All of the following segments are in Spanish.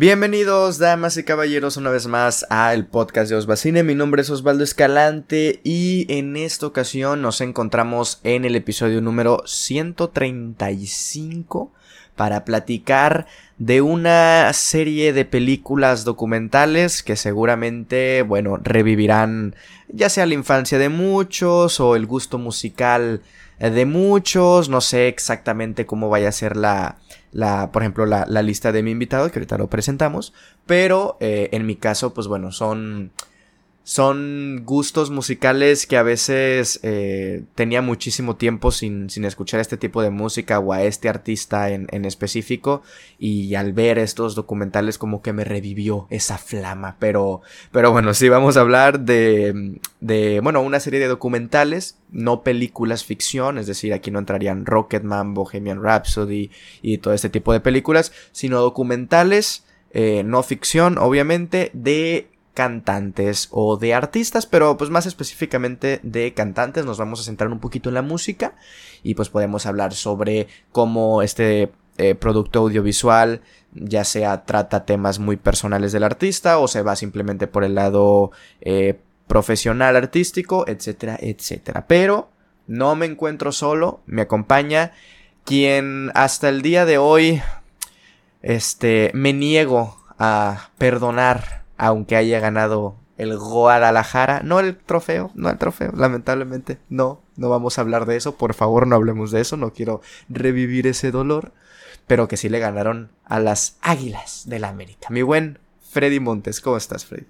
Bienvenidos, damas y caballeros, una vez más a el podcast de Osbacine. Mi nombre es Osvaldo Escalante y en esta ocasión nos encontramos en el episodio número 135 para platicar de una serie de películas documentales que seguramente, bueno, revivirán ya sea la infancia de muchos o el gusto musical de muchos. No sé exactamente cómo vaya a ser la, la, por ejemplo, la, la, lista de mi invitado, que ahorita lo presentamos. Pero eh, en mi caso, pues bueno, son son gustos musicales que a veces eh, tenía muchísimo tiempo sin, sin, escuchar este tipo de música o a este artista en, en, específico y al ver estos documentales como que me revivió esa flama. Pero pero bueno sí vamos a hablar de, de bueno una serie de documentales no películas ficción es decir aquí no entrarían Rocketman Bohemian Rhapsody y todo este tipo de películas sino documentales eh, no ficción obviamente de cantantes o de artistas, pero pues más específicamente de cantantes. Nos vamos a centrar un poquito en la música y pues podemos hablar sobre cómo este eh, producto audiovisual ya sea trata temas muy personales del artista o se va simplemente por el lado eh, profesional artístico, etcétera, etcétera. Pero no me encuentro solo, me acompaña quien hasta el día de hoy este me niego a perdonar aunque haya ganado el Guadalajara, no el trofeo, no el trofeo, lamentablemente, no, no vamos a hablar de eso, por favor no hablemos de eso, no quiero revivir ese dolor, pero que sí le ganaron a las Águilas del la América. Mi buen Freddy Montes, ¿cómo estás, Freddy?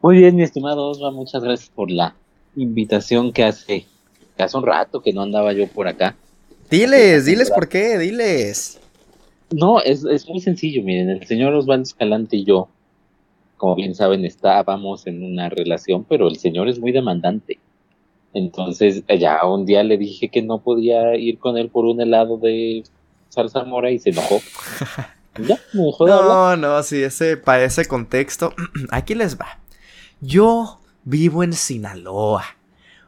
Muy bien, mi estimado Osva, muchas gracias por la invitación que hace, que hace un rato que no andaba yo por acá. Diles, diles por qué, diles. No, es, es muy sencillo, miren, el señor Osvaldo Escalante y yo como bien saben, estábamos en una relación, pero el señor es muy demandante. Entonces, ya un día le dije que no podía ir con él por un helado de salsa mora y se enojó. ya, me dejó de no, no, sí, ese, para ese contexto, aquí les va. Yo vivo en Sinaloa.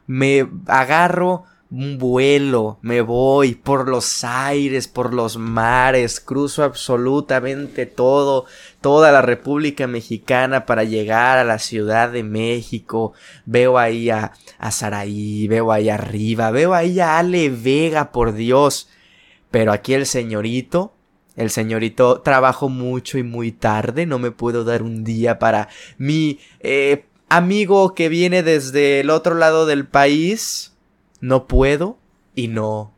Me agarro un vuelo, me voy por los aires, por los mares, cruzo absolutamente todo, toda la República Mexicana para llegar a la Ciudad de México. Veo ahí a, a Saraí, veo ahí arriba, veo ahí a Ale Vega, por Dios. Pero aquí el señorito, el señorito trabajo mucho y muy tarde, no me puedo dar un día para mi eh, amigo que viene desde el otro lado del país no puedo y no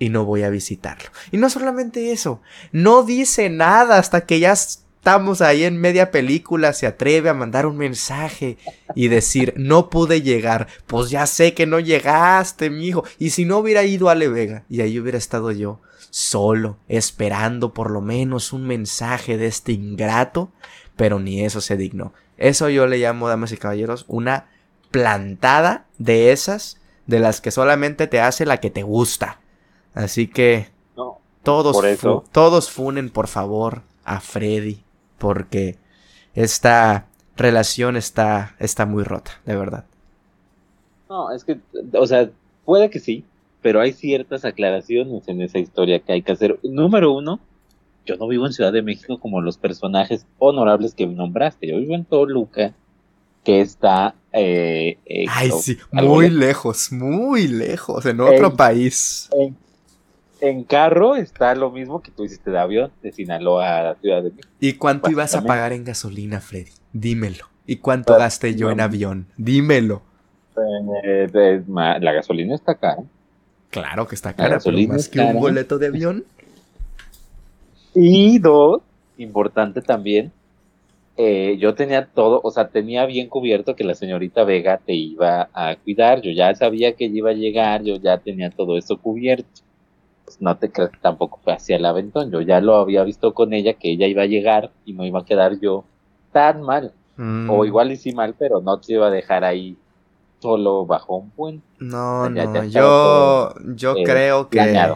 y no voy a visitarlo. Y no solamente eso, no dice nada hasta que ya estamos ahí en media película, se atreve a mandar un mensaje y decir, no pude llegar, pues ya sé que no llegaste, mi hijo. Y si no hubiera ido a Le Vega y ahí hubiera estado yo, solo, esperando por lo menos un mensaje de este ingrato, pero ni eso se dignó. Eso yo le llamo, damas y caballeros, una plantada de esas de las que solamente te hace la que te gusta. Así que todos, todos funen por favor a Freddy porque esta relación está, está muy rota, de verdad. No, es que, o sea, puede que sí, pero hay ciertas aclaraciones en esa historia que hay que hacer. Número uno, yo no vivo en Ciudad de México como los personajes honorables que nombraste, yo vivo en Toluca que está... Eh, eh, Ay, sí, muy lejos, muy lejos, en otro país. En, carro está lo mismo que tú hiciste de avión, de Sinaloa a la Ciudad de México. ¿Y cuánto ibas a pagar en gasolina, Freddy? Dímelo. ¿Y cuánto pues, gasté yo en avión? Dímelo. Eh, la gasolina está cara. Claro que está cara, pero más que un boleto de avión. Y dos, importante también, eh, yo tenía todo, o sea, tenía bien cubierto que la señorita Vega te iba a cuidar, yo ya sabía que ella iba a llegar, yo ya tenía todo eso cubierto. Pues no te creas que tampoco fue hacia el aventón, yo ya lo había visto con ella, que ella iba a llegar y no iba a quedar yo tan mal. O mm. igual hice mal, pero no te iba a dejar ahí solo bajo un puente. No, no, yo, yo eh, creo que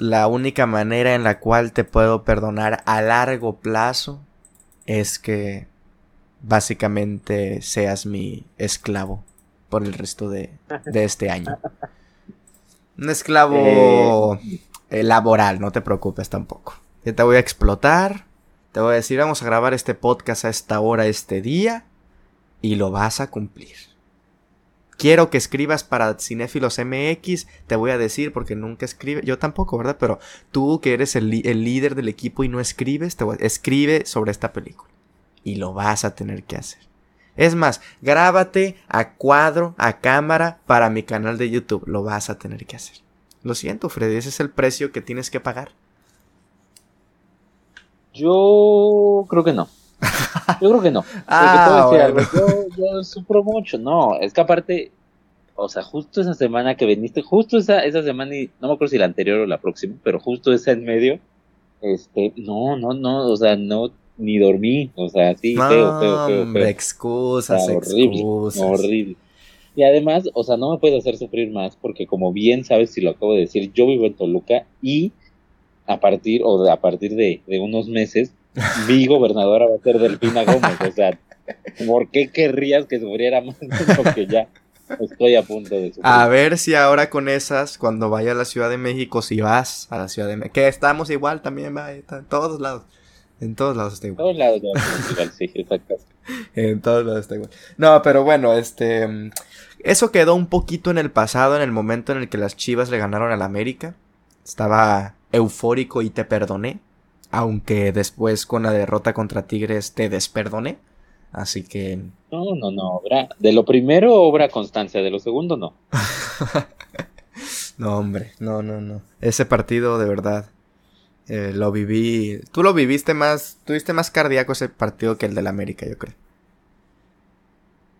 la única manera en la cual te puedo perdonar a largo plazo es que básicamente seas mi esclavo por el resto de, este año. Un esclavo eh. Eh, laboral, no te preocupes tampoco. Yo te voy a explotar, Te voy a decir, vamos a grabar este podcast a esta hora, este día, y lo vas a cumplir. Quiero que escribas para Cinéfilos MX, te voy a decir porque nunca escribe, yo tampoco, ¿verdad? Pero tú que eres el, líder del equipo y no escribes, te escribe sobre esta película. Y lo vas a tener que hacer. Es más, grábate a cuadro, a cámara para mi canal de YouTube. Lo vas a tener que hacer. Lo siento, Freddy, ese es el precio que tienes que pagar. Yo creo que no. Yo creo que no. ah, yo, yo, sufro mucho. No, es que aparte, o sea, justo esa semana que viniste, justo esa, esa semana, y no me acuerdo si la anterior o la próxima, pero justo esa en medio, este, no, no, no, o sea, no, ni dormí, o sea, sí, feo, feo, feo, feo. excusas, horrible, horrible. Y además, o sea, no me puedes hacer sufrir más porque como bien sabes, si lo acabo de decir, yo vivo en Toluca y a partir, o de, a partir de, de unos meses, mi gobernadora va a ser Delfina Gómez. O sea, ¿por qué querrías que sufriera más que ya estoy a punto de sufrir? A ver si ahora con esas, cuando vaya a la Ciudad de México, si vas a la Ciudad de México, que estamos igual también, va, en todos lados. En todos lados está igual. En todos lados igual, sí, exacto. en todos lados está igual. No, pero bueno, este... Eso quedó un poquito en el pasado, en el momento en el que las Chivas le ganaron al América. Estaba eufórico y te perdoné. Aunque después con la derrota contra Tigres te desperdoné. Así que. No, no, no. Obra, de lo primero, obra constancia. De lo segundo, no. no, hombre. No, no, no. Ese partido, de verdad. Eh, lo viví. Tú lo viviste más. Tuviste más cardíaco ese partido que el del América, yo creo.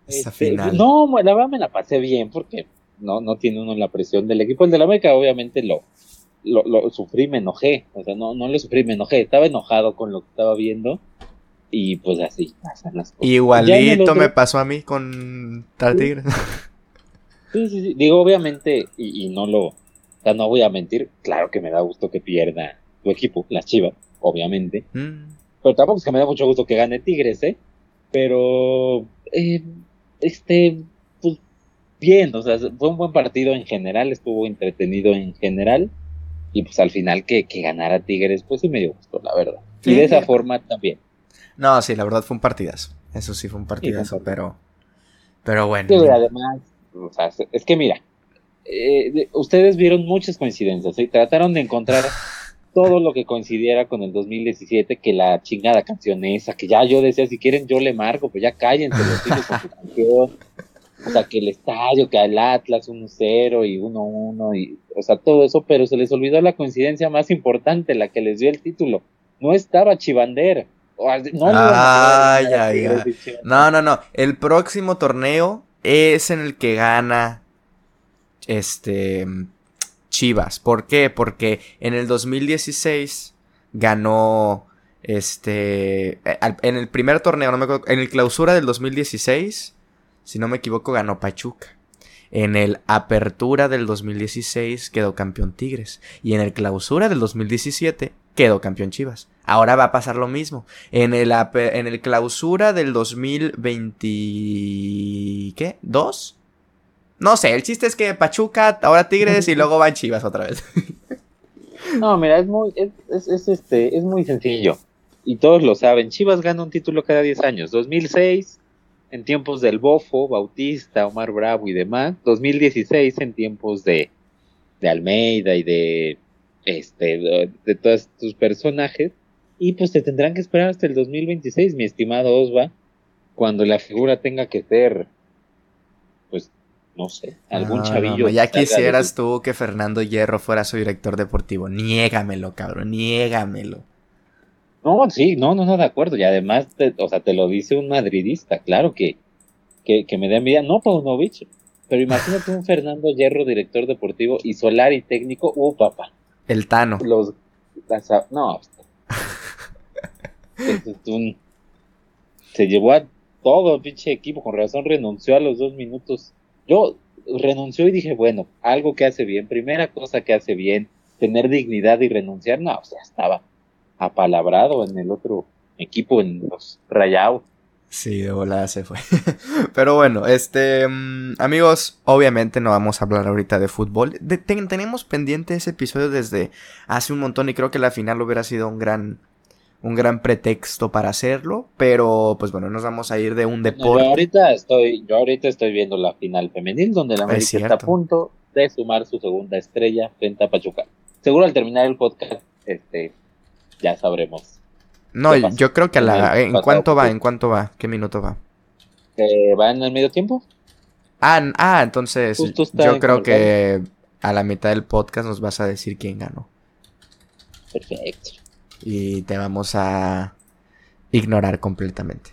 Esa este, final. No, la verdad me la pasé bien porque no, no tiene uno la presión del equipo. El del América, obviamente, lo, lo, lo, sufrí, me enojé, o sea, no, no lo sufrí, me enojé, estaba enojado con lo que estaba viendo y pues así pasan las cosas. Igualito me pasó a mí con Tal Tigre. Sí, sí, sí, digo, obviamente, y, no lo, o sea, no voy a mentir, claro que me da gusto que pierda tu equipo, las Chivas, obviamente, mm. pero tampoco es que me da mucho gusto que gane Tigres, ¿eh? Pero, eh, este, pues, bien, o sea, fue un buen partido en general, estuvo entretenido en general y pues al final que, que ganara Tigres, pues sí me dio gusto, la verdad. y de esa forma también. No, sí, la verdad fue un partidazo. Eso sí fue un partidazo, pero. Pero bueno. Sí, además, o sea, es que mira, eh, ustedes vieron muchas coincidencias y trataron de encontrar todo lo que coincidiera con el 2017, que la chingada canción esa, que ya yo decía, si quieren yo le marco, pues ya cállense los con su canción. O sea, que el estadio, que al Atlas 1-0 y 1-1, y, o sea, todo eso, pero se les olvidó la coincidencia más importante, la que les dio el título. No estaba Chivander. No, ay, ay, no, no, no. El próximo torneo es en el que gana este Chivas. ¿Por qué? Porque en el 2016 ganó este eh, en el primer torneo, no me acuerdo, en el clausura del 2016 si no me equivoco, ganó Pachuca. En el Apertura del 2016 quedó campeón Tigres. Y en el Clausura del 2017 quedó campeón Chivas. Ahora va a pasar lo mismo. En el, en el Clausura del 2020... ¿Qué? ¿Dos? No sé, el chiste es que Pachuca, ahora Tigres y luego van Chivas otra vez. No, mira, es muy, es, es, este, es muy sencillo. Y todos lo saben. Chivas gana un título cada 10 años. 2006, en tiempos del Bofo, Bautista, Omar Bravo y demás, 2016 en tiempos de, de Almeida y de este de, todos estos personajes y pues te tendrán que esperar hasta el 2026, mi estimado Osva, cuando la figura tenga que ser pues no sé, algún chavillo. ya quisieras tú que Fernando Hierro fuera su director deportivo. Niégamelo, cabrón, niégamelo. No, sí, no, no, no, de acuerdo. Y además, o sea, te lo dice un madridista, claro que, que, me da envidia. No Paunovic, pero imagínate un Fernando Hierro, director deportivo, y Solari técnico, uh, papá. El Tano. Los, no, se llevó a todo el pinche equipo, con razón renunció a los dos minutos. Yo renunció y dije, bueno, algo que hace bien, primera cosa que hace bien, tener dignidad y renunciar, no, o sea, estaba apalabrado en el otro equipo, en los Rayados. Sí, de volada se fue. Pero bueno, este, mm, amigos, obviamente no vamos a hablar ahorita de fútbol. tenemos pendiente ese episodio desde hace un montón y creo que la final hubiera sido un gran, un gran pretexto para hacerlo, pero pues bueno, nos vamos a ir de un deporte. yo ahorita estoy, yo ahorita estoy viendo la final femenil donde la América está a punto de sumar su segunda estrella frente a Pachuca. Seguro al terminar el podcast, este, ya sabremos. No, yo creo que a la, ¿en cuánto va? ¿En cuánto va? ¿Qué minuto va? Eh, ¿Va en el medio tiempo? Ah, ah entonces yo creo que a la mitad del podcast nos vas a decir quién ganó. Perfecto y te vamos a ignorar completamente.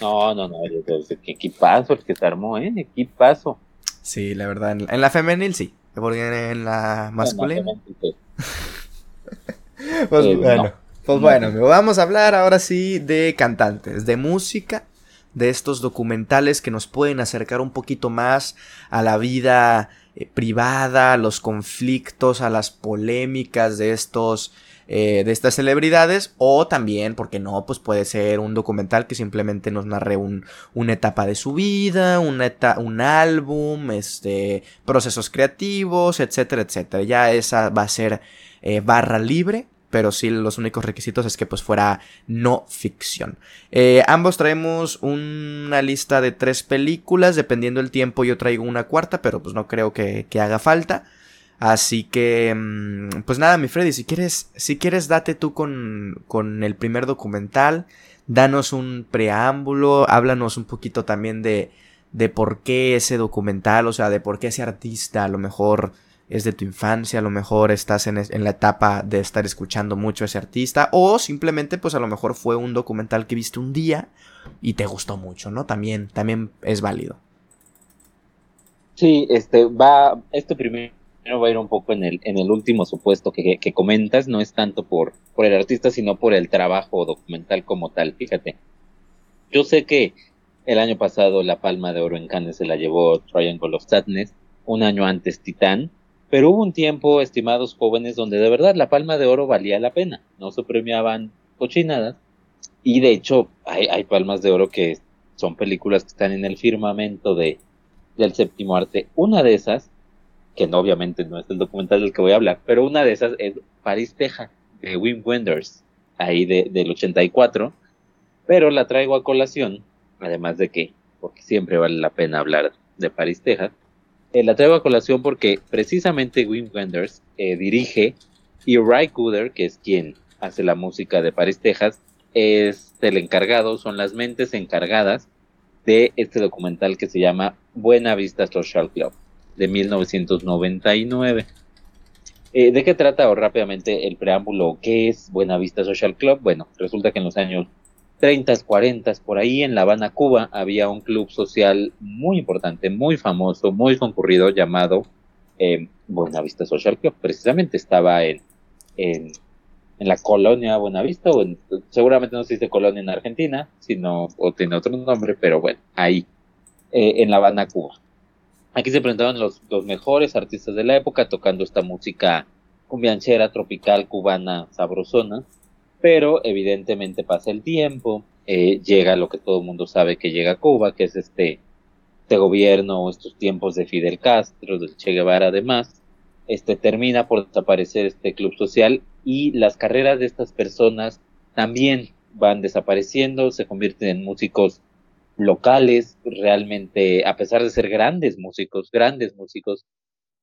No, no, no, qué equipazo el que se armó, ¿eh? Equipazo. Sí, la verdad, en, la femenil sí, porque en la masculina. pues eh, bueno, pues bueno, vamos a hablar ahora sí de cantantes, de música, de estos documentales que nos pueden acercar un poquito más a la vida eh, privada, a los conflictos, a las polémicas de estos eh, de estas celebridades o también, porque no, pues puede ser un documental que simplemente nos narre un, una etapa de su vida, una un álbum, este, procesos creativos, etcétera, etcétera. Ya esa va a ser eh, barra libre pero sí los únicos requisitos es que pues fuera no ficción. Eh, ambos traemos una lista de tres películas, dependiendo el tiempo yo traigo una cuarta, pero pues no creo que, que haga falta. Así que, mm, pues nada, mi Freddy, si quieres, si quieres, date tú con, con el primer documental, danos un preámbulo, háblanos un poquito también de, de por qué ese documental, o sea, de por qué ese artista a lo mejor es de tu infancia, a lo mejor estás en, en, la etapa de estar escuchando mucho a ese artista, o simplemente pues a lo mejor fue un documental que viste un día y te gustó mucho, ¿no? También, también es válido. Sí, este va, este primer va a ir un poco en el, en el último supuesto que, que, comentas, no es tanto por, por el artista, sino por el trabajo documental como tal. Fíjate, yo sé que el año pasado la Palma de Oro en Cannes se la llevó Triangle of Sadness, un año antes Titán, pero hubo un tiempo, estimados jóvenes, donde de verdad la Palma de Oro valía la pena, no se premiaban cochinadas, y de hecho hay, hay palmas de oro que son películas que están en el firmamento de, del séptimo arte. Una de esas que no, obviamente no es el documental del que voy a hablar, pero una de esas es París, Texas, de Wim Wenders, ahí de, del 84, pero la traigo a colación, además de que, porque siempre vale la pena hablar de París, Texas, eh, la traigo a colación porque precisamente Wim Wenders eh, dirige y Ray Cooder, que es quien hace la música de París, Texas, es el encargado, son las mentes encargadas de este documental que se llama Buena Vista Social Club de 1999. Eh, ¿De qué trata rápidamente el preámbulo? ¿Qué es Buenavista Social Club? Bueno, resulta que en los años 30, 40, por ahí en La Habana, Cuba, había un club social muy importante, muy famoso, muy concurrido llamado eh, Buenavista Social Club. Precisamente estaba en, en, la colonia Buenavista, o seguramente no se dice colonia en Argentina, sino o tiene otro nombre, pero bueno, ahí, eh, en La Habana, Cuba. Aquí se presentaban los, los mejores artistas de la época tocando esta música cumbianchera, tropical, cubana, sabrosona, pero evidentemente pasa el tiempo, eh, llega lo que todo el mundo sabe que llega a Cuba, que es este, este gobierno, estos tiempos de Fidel Castro, del Che Guevara además, este termina por desaparecer este club social y las carreras de estas personas también van desapareciendo, se convierten en músicos locales, realmente, a pesar de ser grandes músicos, grandes músicos,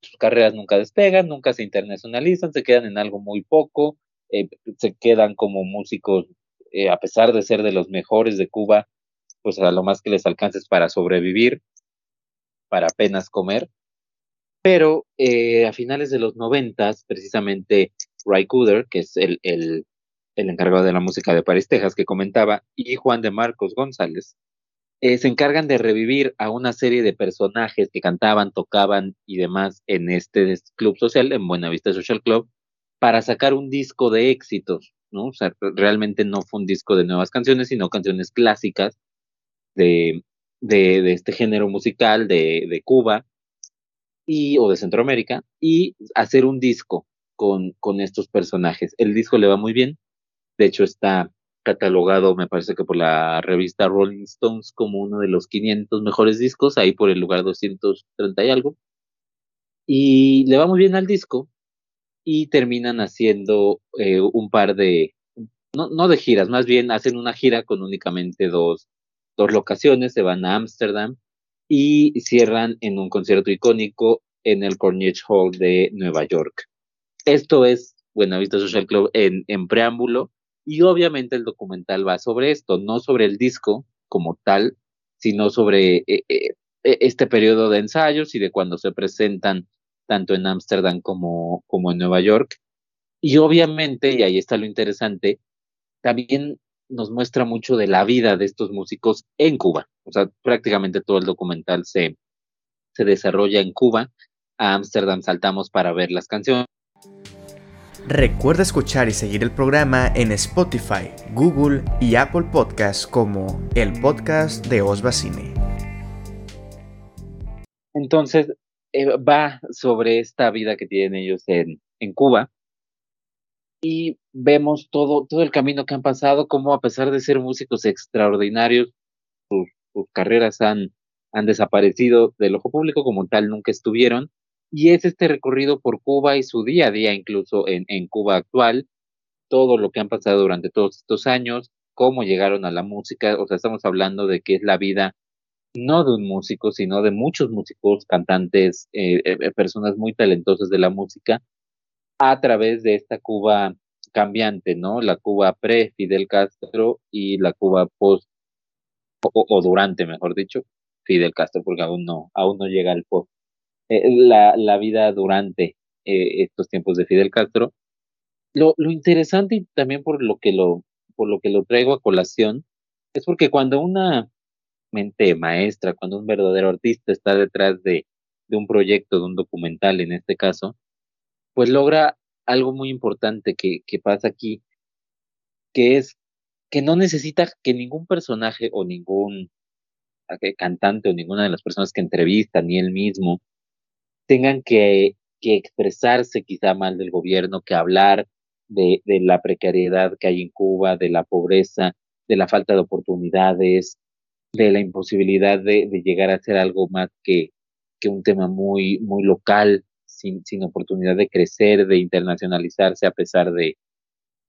sus carreras nunca despegan, nunca se internacionalizan, se quedan en algo muy poco, eh, se quedan como músicos, eh, a pesar de ser de los mejores de Cuba, pues a lo más que les alcanza es para sobrevivir, para apenas comer. Pero eh, a finales de los noventas, precisamente Ray Cooder, que es el, el, el encargado de la música de París, Texas, que comentaba, y Juan de Marcos González, se encargan de revivir a una serie de personajes que cantaban, tocaban y demás en este club social, en Buenavista Social Club, para sacar un disco de éxitos, ¿no? O sea, realmente no fue un disco de nuevas canciones, sino canciones clásicas de, de, este género musical de, de Cuba y, o de Centroamérica, y hacer un disco con, con estos personajes. El disco le va muy bien, de hecho está catalogado, me parece que por la revista Rolling Stones, como uno de los 500 mejores discos, ahí por el lugar 230 y algo. Y le va muy bien al disco y terminan haciendo eh, un par de no, no de giras, más bien hacen una gira con únicamente dos, dos locaciones, se van a Ámsterdam y cierran en un concierto icónico en el Carnegie Hall de Nueva York. Esto es Buenavista Social Club en, en preámbulo y obviamente el documental va sobre esto, no sobre el disco como tal, sino sobre eh, eh, e, este periodo de ensayos y de cuando se presentan tanto en Ámsterdam como, como en Nueva York. Y obviamente, y ahí está lo interesante, también nos muestra mucho de la vida de estos músicos en Cuba. O sea, prácticamente todo el documental se, se desarrolla en Cuba. A Ámsterdam saltamos para ver las canciones. Recuerda escuchar y seguir el programa en Spotify, Google y Apple Podcasts como el podcast de Osva Cine. Entonces, eh, va sobre esta vida que tienen ellos en, en Cuba y vemos todo, todo el camino que han pasado, como a pesar de ser músicos extraordinarios, sus, carreras han, han desaparecido del ojo público como tal, nunca estuvieron. Y es este recorrido por Cuba y su día a día, incluso en, en Cuba actual, todo lo que han pasado durante todos estos años, cómo llegaron a la música, o sea, estamos hablando de que es la vida no de un músico, sino de muchos músicos, cantantes, eh, eh, personas muy talentosas de la música, a través de esta Cuba cambiante, ¿no? La Cuba pre-Fidel Castro y la Cuba post, o, durante, mejor dicho, Fidel Castro, porque aún no, aún no llega al post. Eh, la, la, vida durante eh, estos tiempos de Fidel Castro. Lo, lo interesante y también por lo que lo, por lo que lo traigo a colación, es porque cuando una maestra, cuando un verdadero artista está detrás de, un proyecto, de un documental en este caso, pues logra algo muy importante que, pasa aquí, que es que no necesita que ningún personaje o ningún cantante o ninguna de las personas que entrevistan, ni él mismo, tengan que, que expresarse quizá mal del gobierno, que hablar de, de, la precariedad que hay en Cuba, de la pobreza, de la falta de oportunidades, de la imposibilidad de, llegar a ser algo más que, un tema muy, local, sin, oportunidad de crecer, de internacionalizarse a pesar de,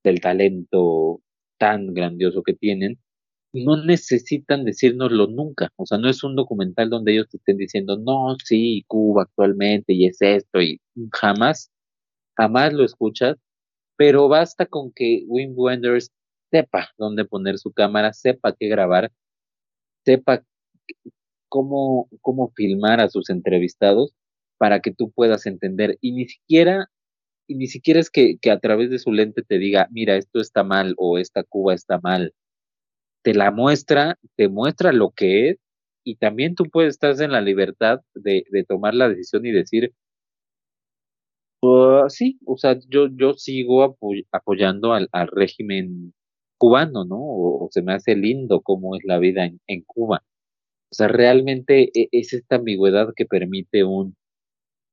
del talento tan grandioso que tienen, no necesitan decírnoslo nunca. O sea, no es un documental donde ellos te estén diciendo, no, sí, Cuba actualmente y es esto, y jamás, jamás lo escuchas, pero basta con que Wim Wenders sepa dónde poner su cámara, sepa qué grabar, sepa cómo, cómo filmar a sus entrevistados para que tú puedas entender. Y ni siquiera, y ni siquiera es que, que a través de su lente te diga, mira, esto está mal o esta Cuba está mal. Te la muestra, te muestra lo que es y también tú puedes estar en la libertad de, de tomar la decisión y decir, uh, sí, o sea, yo, yo sigo apoyando al, régimen cubano, ¿no? O, se me hace lindo cómo es la vida en, Cuba. O sea, realmente e, es esta ambigüedad que permite un,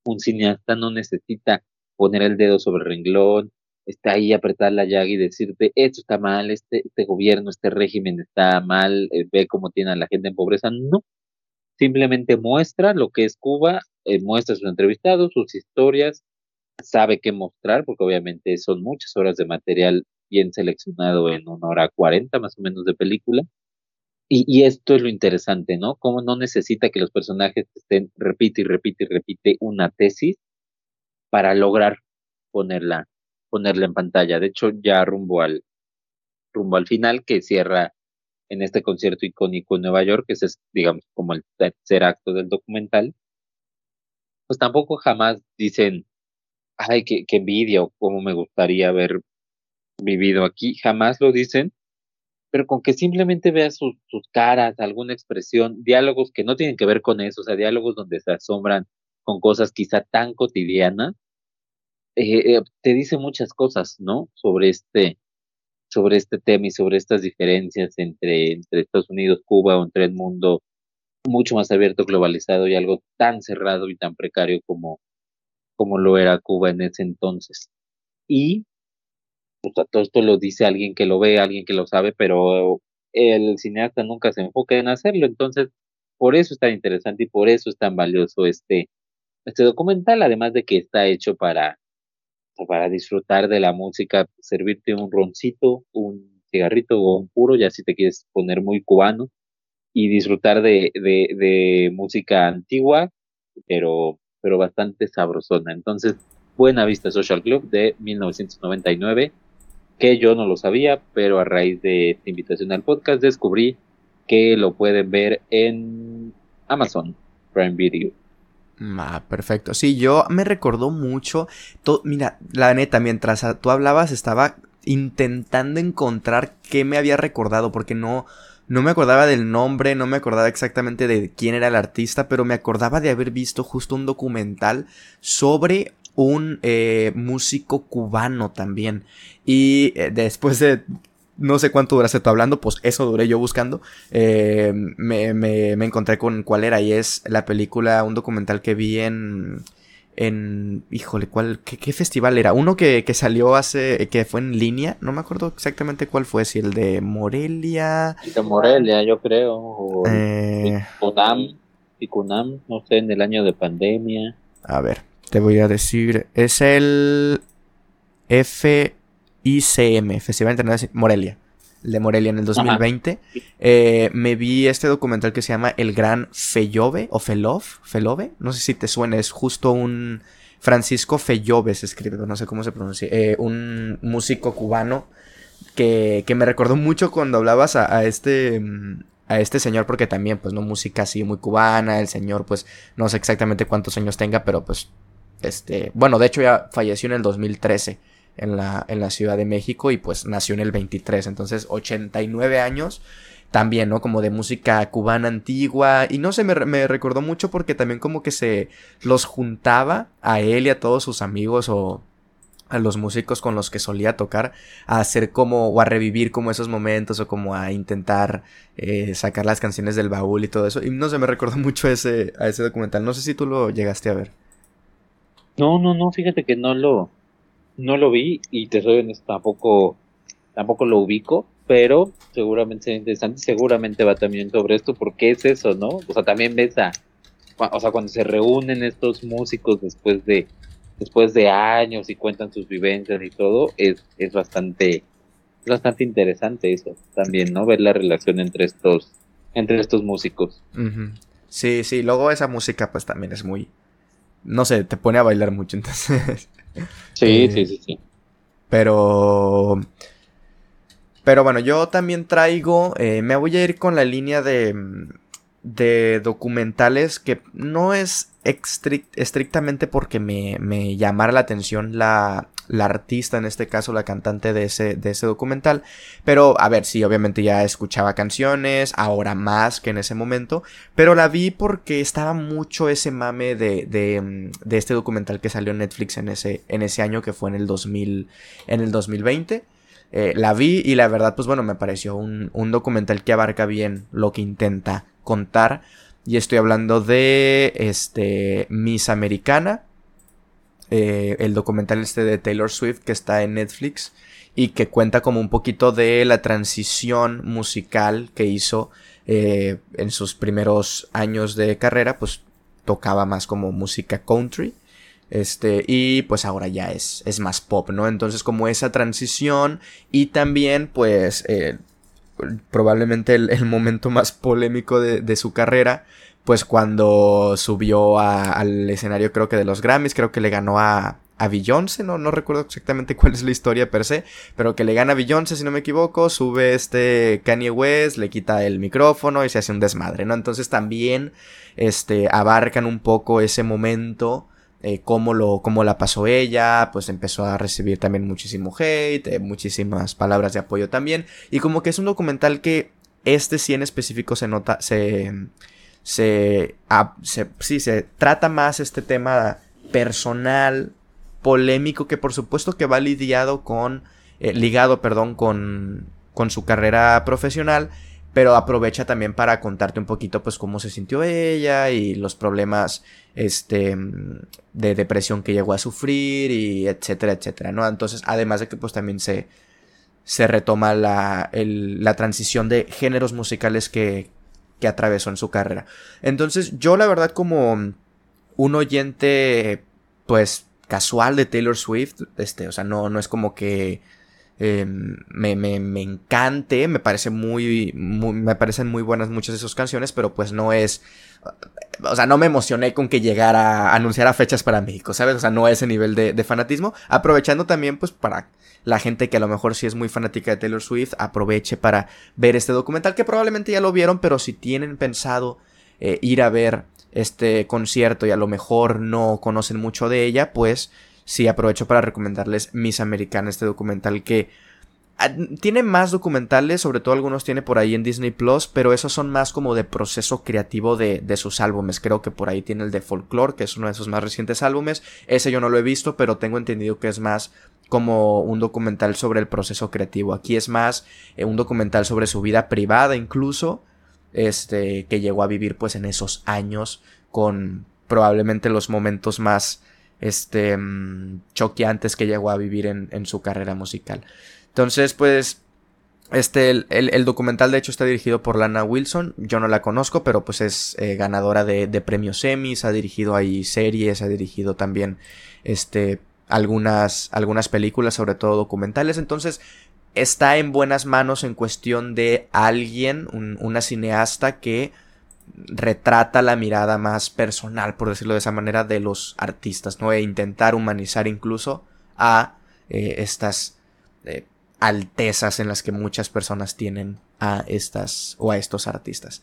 un cineasta no necesita poner el dedo sobre el renglón, está ahí apretar la llaga y decirte, esto está mal, este, este gobierno, este régimen está mal, eh, ve cómo tiene a la gente en pobreza. No, simplemente muestra lo que es Cuba, eh, muestra sus entrevistados, sus historias, sabe qué mostrar, porque obviamente son muchas horas de material bien seleccionado en una hora cuarenta más o menos de película. Y, esto es lo interesante, ¿no? Cómo no necesita que los personajes estén, repite y repite y repite una tesis para lograr ponerla, ponerla en pantalla. De hecho, ya rumbo al, rumbo al final que cierra en este concierto icónico en Nueva York, que es, digamos, como el tercer acto del documental, pues tampoco jamás dicen, ay, qué, qué envidia o cómo me gustaría haber vivido aquí. Jamás lo dicen, pero con que simplemente veas sus, caras, alguna expresión, diálogos que no tienen que ver con eso, o sea, diálogos donde se asombran con cosas quizá tan cotidianas, eh, eh, te dice muchas cosas, ¿no? Sobre este, sobre este tema y sobre estas diferencias entre, entre Estados Unidos, Cuba o entre el mundo mucho más abierto, globalizado y algo tan cerrado y tan precario como, como lo era Cuba en ese entonces. Y todo esto lo dice alguien que lo ve, alguien que lo sabe, pero el cineasta nunca se enfoca en hacerlo, entonces por eso es tan interesante y por eso es tan valioso este, este documental, además de que está hecho para, para disfrutar de la música, servirte un roncito, un cigarrito o un puro, ya si te quieres poner muy cubano, y disfrutar de, de, de música antigua, pero, pero bastante sabrosona. Entonces, Buena Vista Social Club de 1999, que yo no lo sabía, pero a raíz de esta invitación al podcast descubrí que lo pueden ver en Amazon Prime Video. Ah, perfecto. Sí, yo me recordó mucho. mira, la neta, mientras tú hablabas, estaba intentando encontrar qué me había recordado, porque no, no me acordaba del nombre, no me acordaba exactamente de quién era el artista, pero me acordaba de haber visto justo un documental sobre un eh, músico cubano también. Y eh, después de no sé cuánto duraste tú hablando, pues eso duré yo buscando. Eh, me, me, me, encontré con cuál era y es la película, un documental que vi en... En... Híjole, ¿cuál? ¿Qué, festival era? Uno que, que, salió hace... que fue en línea, no me acuerdo exactamente cuál fue, si el de Morelia... El de Morelia, yo creo. O eh... Icunam, no sé, en el año de pandemia. A ver, te voy a decir... Es el... F... ICM, Festival Internacional Morelia, el de Morelia en el 2020. Eh, me vi este documental que se llama El Gran Fellove o Felov, Felove, no sé si te suena, es justo un Francisco Fellove se escribe, no sé cómo se pronuncia, eh, un músico cubano que, que, me recordó mucho cuando hablabas a, este a este señor porque también pues no música así muy cubana, el señor pues no sé exactamente cuántos años tenga, pero pues este, bueno, de hecho ya falleció en el 2013 en la, en la Ciudad de México y pues nació en el 23, entonces 89 años también, ¿no? Como de música cubana antigua. Y no sé, me, me, recordó mucho porque también como que se los juntaba a él y a todos sus amigos o a los músicos con los que solía tocar a hacer como o a revivir como esos momentos o como a intentar eh, sacar las canciones del baúl y todo eso. Y no sé, me recordó mucho ese, a ese documental. No sé si tú lo llegaste a ver. No, no, no, fíjate que no lo, no lo vi y te soy tampoco, tampoco lo ubico, pero seguramente es interesante, seguramente va también sobre esto, porque es eso, ¿no? O sea, también ves a, o sea, cuando se reúnen estos músicos después de, después de años y cuentan sus vivencias y todo, es, es bastante, es bastante interesante eso también, ¿no? Ver la relación entre estos, entre estos músicos. Sí, sí, luego esa música pues también es muy, no sé, te pone a bailar mucho, entonces... Sí, sí, sí, sí. Pero... Pero bueno, yo también traigo, eh, me voy a ir con la línea de, de documentales que no es estrictamente porque me, llamara la atención la, artista, en este caso la cantante de ese, documental. Pero, a ver, sí, obviamente ya escuchaba canciones, ahora más que en ese momento. Pero la vi porque estaba mucho ese mame de, de, este documental que salió en Netflix en ese, en ese año que fue en el 2000, en el 2020. Eh, la vi y la verdad, pues bueno, me pareció un, un documental que abarca bien lo que intenta contar. Y estoy hablando de este Miss Americana, eh, el documental este de Taylor Swift que está en Netflix y que cuenta como un poquito de la transición musical que hizo eh, en sus primeros años de carrera, pues tocaba más como música country. Este, y pues ahora ya es, es más pop, ¿no? Entonces como esa transición y también pues eh, probablemente el, momento más polémico de, su carrera pues cuando subió al escenario creo que de los Grammys, creo que le ganó a, a Beyoncé, no, no recuerdo exactamente cuál es la historia per se, pero que le gana a Beyoncé si no me equivoco, sube este Kanye West, le quita el micrófono y se hace un desmadre, ¿no? Entonces también este, abarcan un poco ese momento. Eh, cómo, lo, cómo la pasó ella, pues empezó a recibir también muchísimo hate, eh, muchísimas palabras de apoyo también, y como que es un documental que este sí en específico se nota, se, se, sí, se trata más este tema personal, polémico, que por supuesto que va lidiado con, eh, ligado, perdón, con, con su carrera profesional, pero aprovecha también para contarte un poquito pues cómo se sintió ella y los problemas este de depresión que llegó a sufrir y etcétera etcétera no entonces además de que pues también se se retoma la, la transición de géneros musicales que, que atravesó en su carrera. Entonces yo la verdad como un oyente pues casual de Taylor Swift. Este, o sea, no, no es como que em, me, me, me, encante. Me parece muy, Me parecen muy buenas muchas de sus canciones. Pero pues no es. O sea, no me emocioné con que llegara a anunciar fechas para México, ¿sabes? O sea, no ese nivel de, de fanatismo. Aprovechando también, pues, para la gente que a lo mejor sí es muy fanática de Taylor Swift, aproveche para ver este documental que probablemente ya lo vieron, pero si tienen pensado eh, ir a ver este concierto y a lo mejor no conocen mucho de ella, pues sí aprovecho para recomendarles Miss Americana, este documental que ah, tiene más documentales, sobre todo algunos tiene por ahí en Disney Plus, pero esos son más como de proceso creativo de, de, sus álbumes. Creo que por ahí tiene el de Folklore, que es uno de sus más recientes álbumes. Ese yo no lo he visto, pero tengo entendido que es más como un documental sobre el proceso creativo. Aquí es más eh, un documental sobre su vida privada incluso este, que llegó a vivir pues en esos años con probablemente los momentos más este, mm, choqueantes que llegó a vivir en, su carrera musical. Entonces, pues, este, el, documental de hecho está dirigido por Lana Wilson, yo no la conozco, pero pues es eh, ganadora de, de, premios Emmys, ha dirigido ahí series, ha dirigido también, este, algunas, algunas películas, sobre todo documentales, entonces está en buenas manos en cuestión de alguien, una cineasta que retrata la mirada más personal, por decirlo de esa manera, de los artistas, ¿no? E intentar humanizar incluso a eh, estas eh, altezas en las que muchas personas tienen a estas o a estos artistas.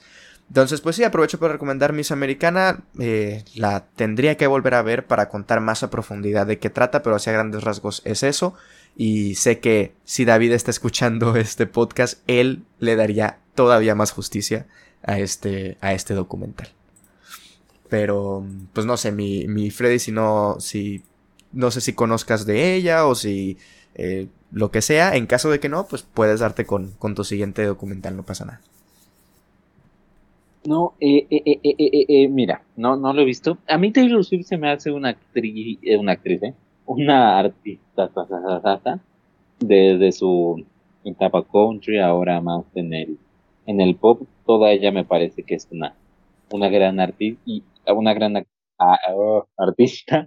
Entonces, pues sí, aprovecho para recomendar Miss Americana. Eh, la tendría que volver a ver para contar más a profundidad de qué trata, pero hacia grandes rasgos es eso. Y sé que si David está escuchando este podcast, él le daría todavía más justicia a este, a este documental. Pero, pues no sé, mi, mi Freddy, si no, si, no sé si conozcas de ella o si eh, lo que sea. En caso de que no, pues puedes darte con, con tu siguiente documental, no pasa nada. No, eh, eh, eh, mira, no, no lo he visto. A mí Taylor Swift se me hace una actriz, una actriz, una artista desde su etapa country, ahora más en el, en el pop, toda ella me parece que es una, una gran artista y una gran oh, artista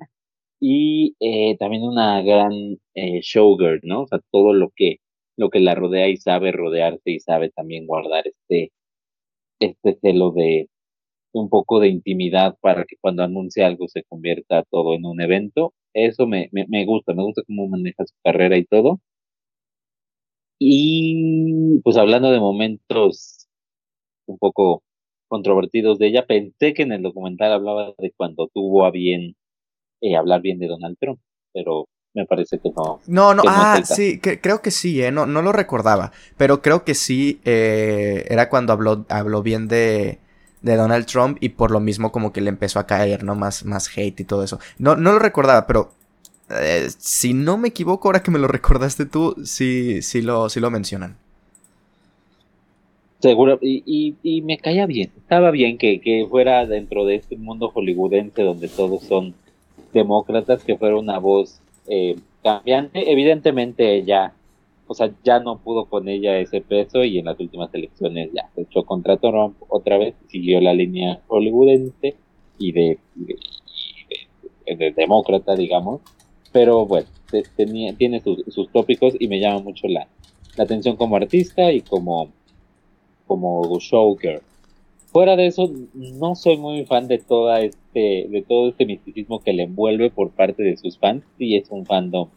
y eh, también una gran eh, showgirl, ¿no? O sea, todo lo que, lo que la rodea y sabe rodearse y sabe también guardar este, este celo de, un poco de intimidad para que cuando anuncie algo se convierta todo en un evento. Eso me, me, gusta, me gusta cómo maneja su carrera y todo. Y pues hablando de momentos un poco controvertidos de ella, pensé que en el documental hablaba de cuando tuvo a bien eh, hablar bien de Donald Trump, pero me parece que no. No, no, ah, sí, creo que sí, eh, no, no lo recordaba, pero creo que sí, eh, era cuando habló, habló bien de, de Donald Trump y por lo mismo como que le empezó a caer, ¿no? Más, más hate y todo eso. No, no lo recordaba, pero eh, si no me equivoco, ahora que me lo recordaste tú, sí, sí lo, sí lo mencionan. Seguro, y, y, me caía bien, estaba bien que, que fuera dentro de este mundo hollywoodense donde todos son demócratas, que fuera una voz eh, cambiante. Evidentemente ella o sea, ya no pudo con ella ese peso y en las últimas elecciones ya se echó contra Trump otra vez, siguió la línea hollywoodense y de, de, demócrata, digamos, pero bueno, tenía, tiene sus, sus, tópicos y me llama mucho la, la atención como artista y como, como showgirl. Fuera de eso, no soy muy fan de toda este, de todo este misticismo que le envuelve por parte de sus fans, y es un fandom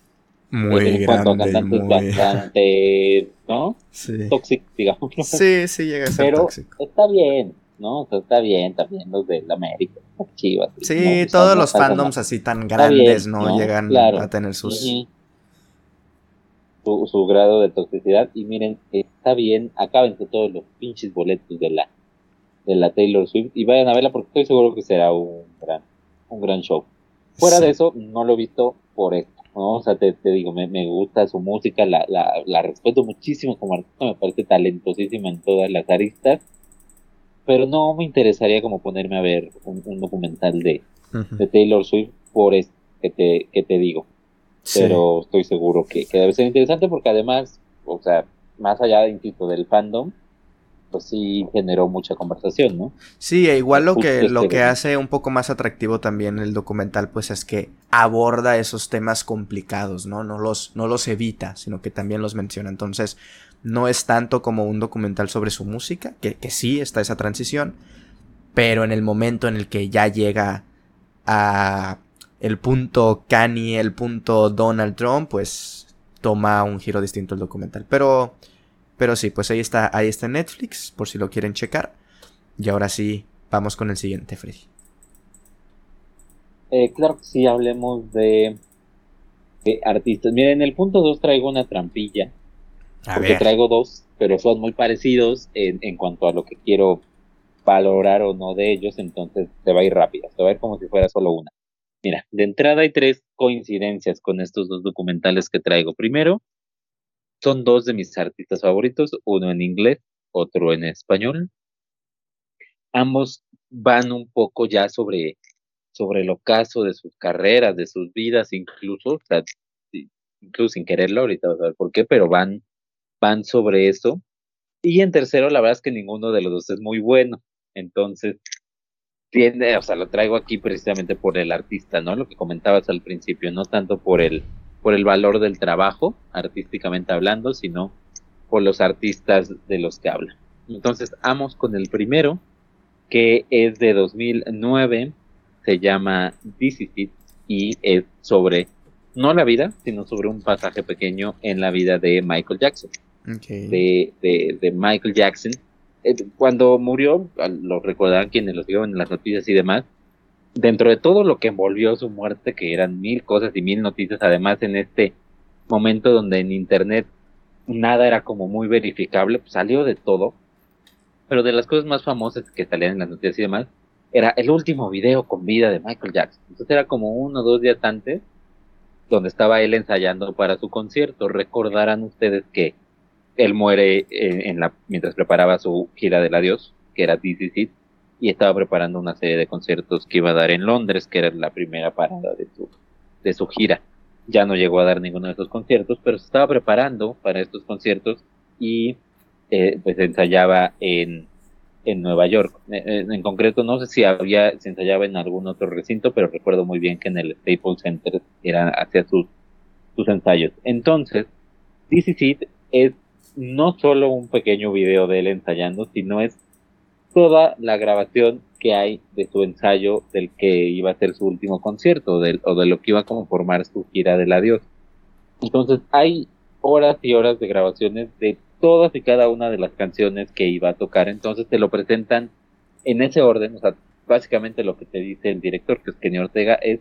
muy grande, muy... bastante, ¿no? Sí. Toxic, digamos. Sí, sí, llega a ser Pero está bien, ¿no? O sea, está bien también los de la América, chivas. Sí, todos los fandoms así tan grandes, ¿no? Llegan a tener sus... su, su, grado de toxicidad. Y miren, está bien, acábense todos los pinches boletos de la, de la Taylor Swift y vayan a verla porque estoy seguro que será un gran, un gran show. Fuera de eso, no lo he visto por esto ¿no? O sea, te, digo, me, me, gusta su música, la, la, la, respeto muchísimo como artista, me parece talentosísima en todas las aristas, pero no me interesaría como ponerme a ver un, documental de, de, Taylor Swift por eso que te, que te digo. Pero estoy seguro que, que, debe ser interesante porque además, o sea, más allá, insisto, del fandom, pues sí generó mucha conversación, ¿no? Sí, e igual lo que, lo que hace un poco más atractivo también el documental, pues es que aborda esos temas complicados, ¿no? No los, no los evita, sino que también los menciona. Entonces, no es tanto como un documental sobre su música, que, que sí está esa transición, pero en el momento en el que ya llega a el punto Kanye, el punto Donald Trump, pues toma un giro distinto el documental. Pero pero sí, pues ahí está, ahí está Netflix, por si lo quieren checar. Y ahora sí, vamos con el siguiente, Freddy. Eh, claro que sí, hablemos de, artistas. Miren, en el punto 2 traigo una trampilla. Porque traigo dos, pero son muy parecidos en, en, cuanto a lo que quiero valorar o no de ellos, entonces te va a ir rápido. Te va a ir como si fuera solo una. Mira, de entrada hay tres coincidencias con estos dos documentales que traigo. Primero, son dos de mis artistas favoritos, uno en inglés, otro en español. Ambos van un poco ya sobre, sobre el ocaso de sus carreras, de sus vidas, incluso, incluso sin quererlo, ahorita vas a ver por qué, pero van, van sobre eso. Y en tercero, la verdad es que ninguno de los dos es muy bueno. Entonces, tiene, o sea, lo traigo aquí precisamente por el artista, ¿no? Lo que comentabas al principio, no tanto por el, por el valor del trabajo, artísticamente hablando, sino por los artistas de los que hablan. Entonces, vamos con el primero, que es de 2009, se llama This y es sobre, no la vida, sino sobre un pasaje pequeño en la vida de Michael Jackson. De, de, Michael Jackson. Eh, cuando murió, lo recordarán quienes lo vieron en las noticias y demás, dentro de todo lo que envolvió su muerte, que eran mil cosas y mil noticias, además en este momento donde en Internet nada era como muy verificable, pues salió de todo. Pero de las cosas más famosas que salían en las noticias y demás, era el último video con vida de Michael Jackson. Entonces era como uno o dos días antes, donde estaba él ensayando para su concierto. Recordarán ustedes que él muere en, la, mientras preparaba su gira del adiós, que era This y estaba preparando una serie de conciertos que iba a dar en Londres, que era la primera parada de su, de su gira. Ya no llegó a dar ninguno de esos conciertos, pero se estaba preparando para estos conciertos y eh, pues ensayaba en, en Nueva York. Eh, eh, en, concreto, no sé si había, se ensayaba en algún otro recinto, pero recuerdo muy bien que en el Staples Center eran hacia sus, sus ensayos. Entonces, This es no solo un pequeño video de él ensayando, sino es toda la grabación que hay de su ensayo del que iba a ser su último concierto del, o de lo que iba a como formar su gira del adiós. Entonces hay horas y horas de grabaciones de todas y cada una de las canciones que iba a tocar. Entonces te lo presentan en ese orden. O sea, básicamente lo que te dice el director, que es Kenny Ortega, es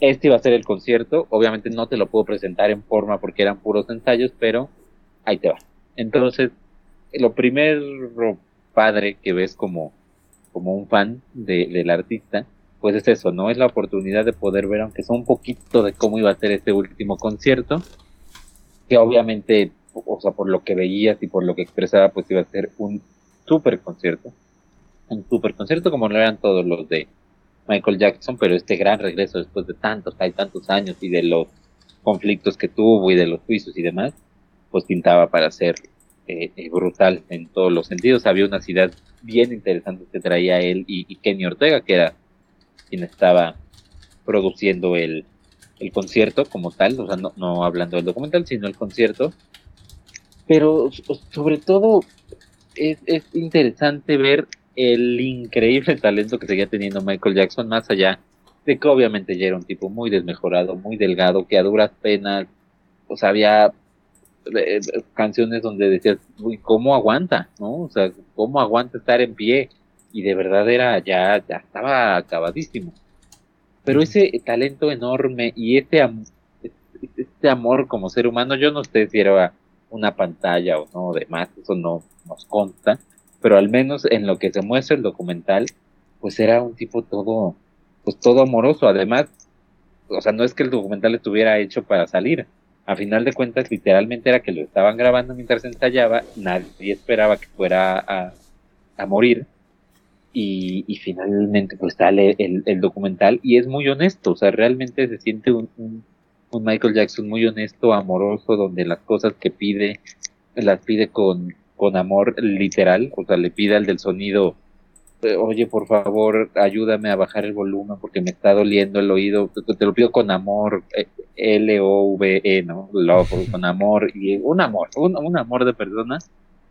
este iba a ser el concierto. Obviamente no te lo puedo presentar en forma porque eran puros ensayos, pero ahí te va. Entonces, lo primero padre que ves como, como un fan de, del artista, pues es eso, ¿no? Es la oportunidad de poder ver, aunque sea un poquito de cómo iba a ser este último concierto, que obviamente, o sea, por lo que veías y por lo que expresaba, pues iba a ser un super concierto. Un super concierto como lo eran todos los de Michael Jackson, pero este gran regreso después de tantos, hay tantos años y de los conflictos que tuvo y de los juicios y demás, pues pintaba para ser eh, eh, brutal en todos los sentidos. Había una ciudad bien interesante que traía él y, Kenny Ortega, que era quien estaba produciendo el, el concierto como tal, o sea, no, no hablando del documental, sino el concierto. Pero sobre todo es, es interesante ver el increíble talento que seguía teniendo Michael Jackson, más allá de que obviamente ya era un tipo muy desmejorado, muy delgado, que a duras penas, o sea, había canciones donde decías, uy, ¿cómo aguanta? ¿No? O sea, ¿cómo aguanta estar en pie? Y de verdad era, ya, ya estaba acabadísimo. Pero ese talento enorme y ese, este amor como ser humano, yo no sé si era una pantalla o no, demás, eso no nos consta, pero al menos en lo que se muestra el documental, pues era un tipo todo, pues todo amoroso. Además, o sea, no es que el documental estuviera hecho para salir, a final de cuentas literalmente era que lo estaban grabando mientras ensayaba, nadie esperaba que fuera a, a morir y, y, finalmente pues sale el, el, documental y es muy honesto, o sea, realmente se siente un, un, un, Michael Jackson muy honesto, amoroso, donde las cosas que pide las pide con, con amor literal, o sea, le pide al del sonido, oye, por favor, ayúdame a bajar el volumen porque me está doliendo el oído, te, lo pido con amor, eh, L-O-V-E, ¿no? Love, con amor, y un amor, un, amor de persona,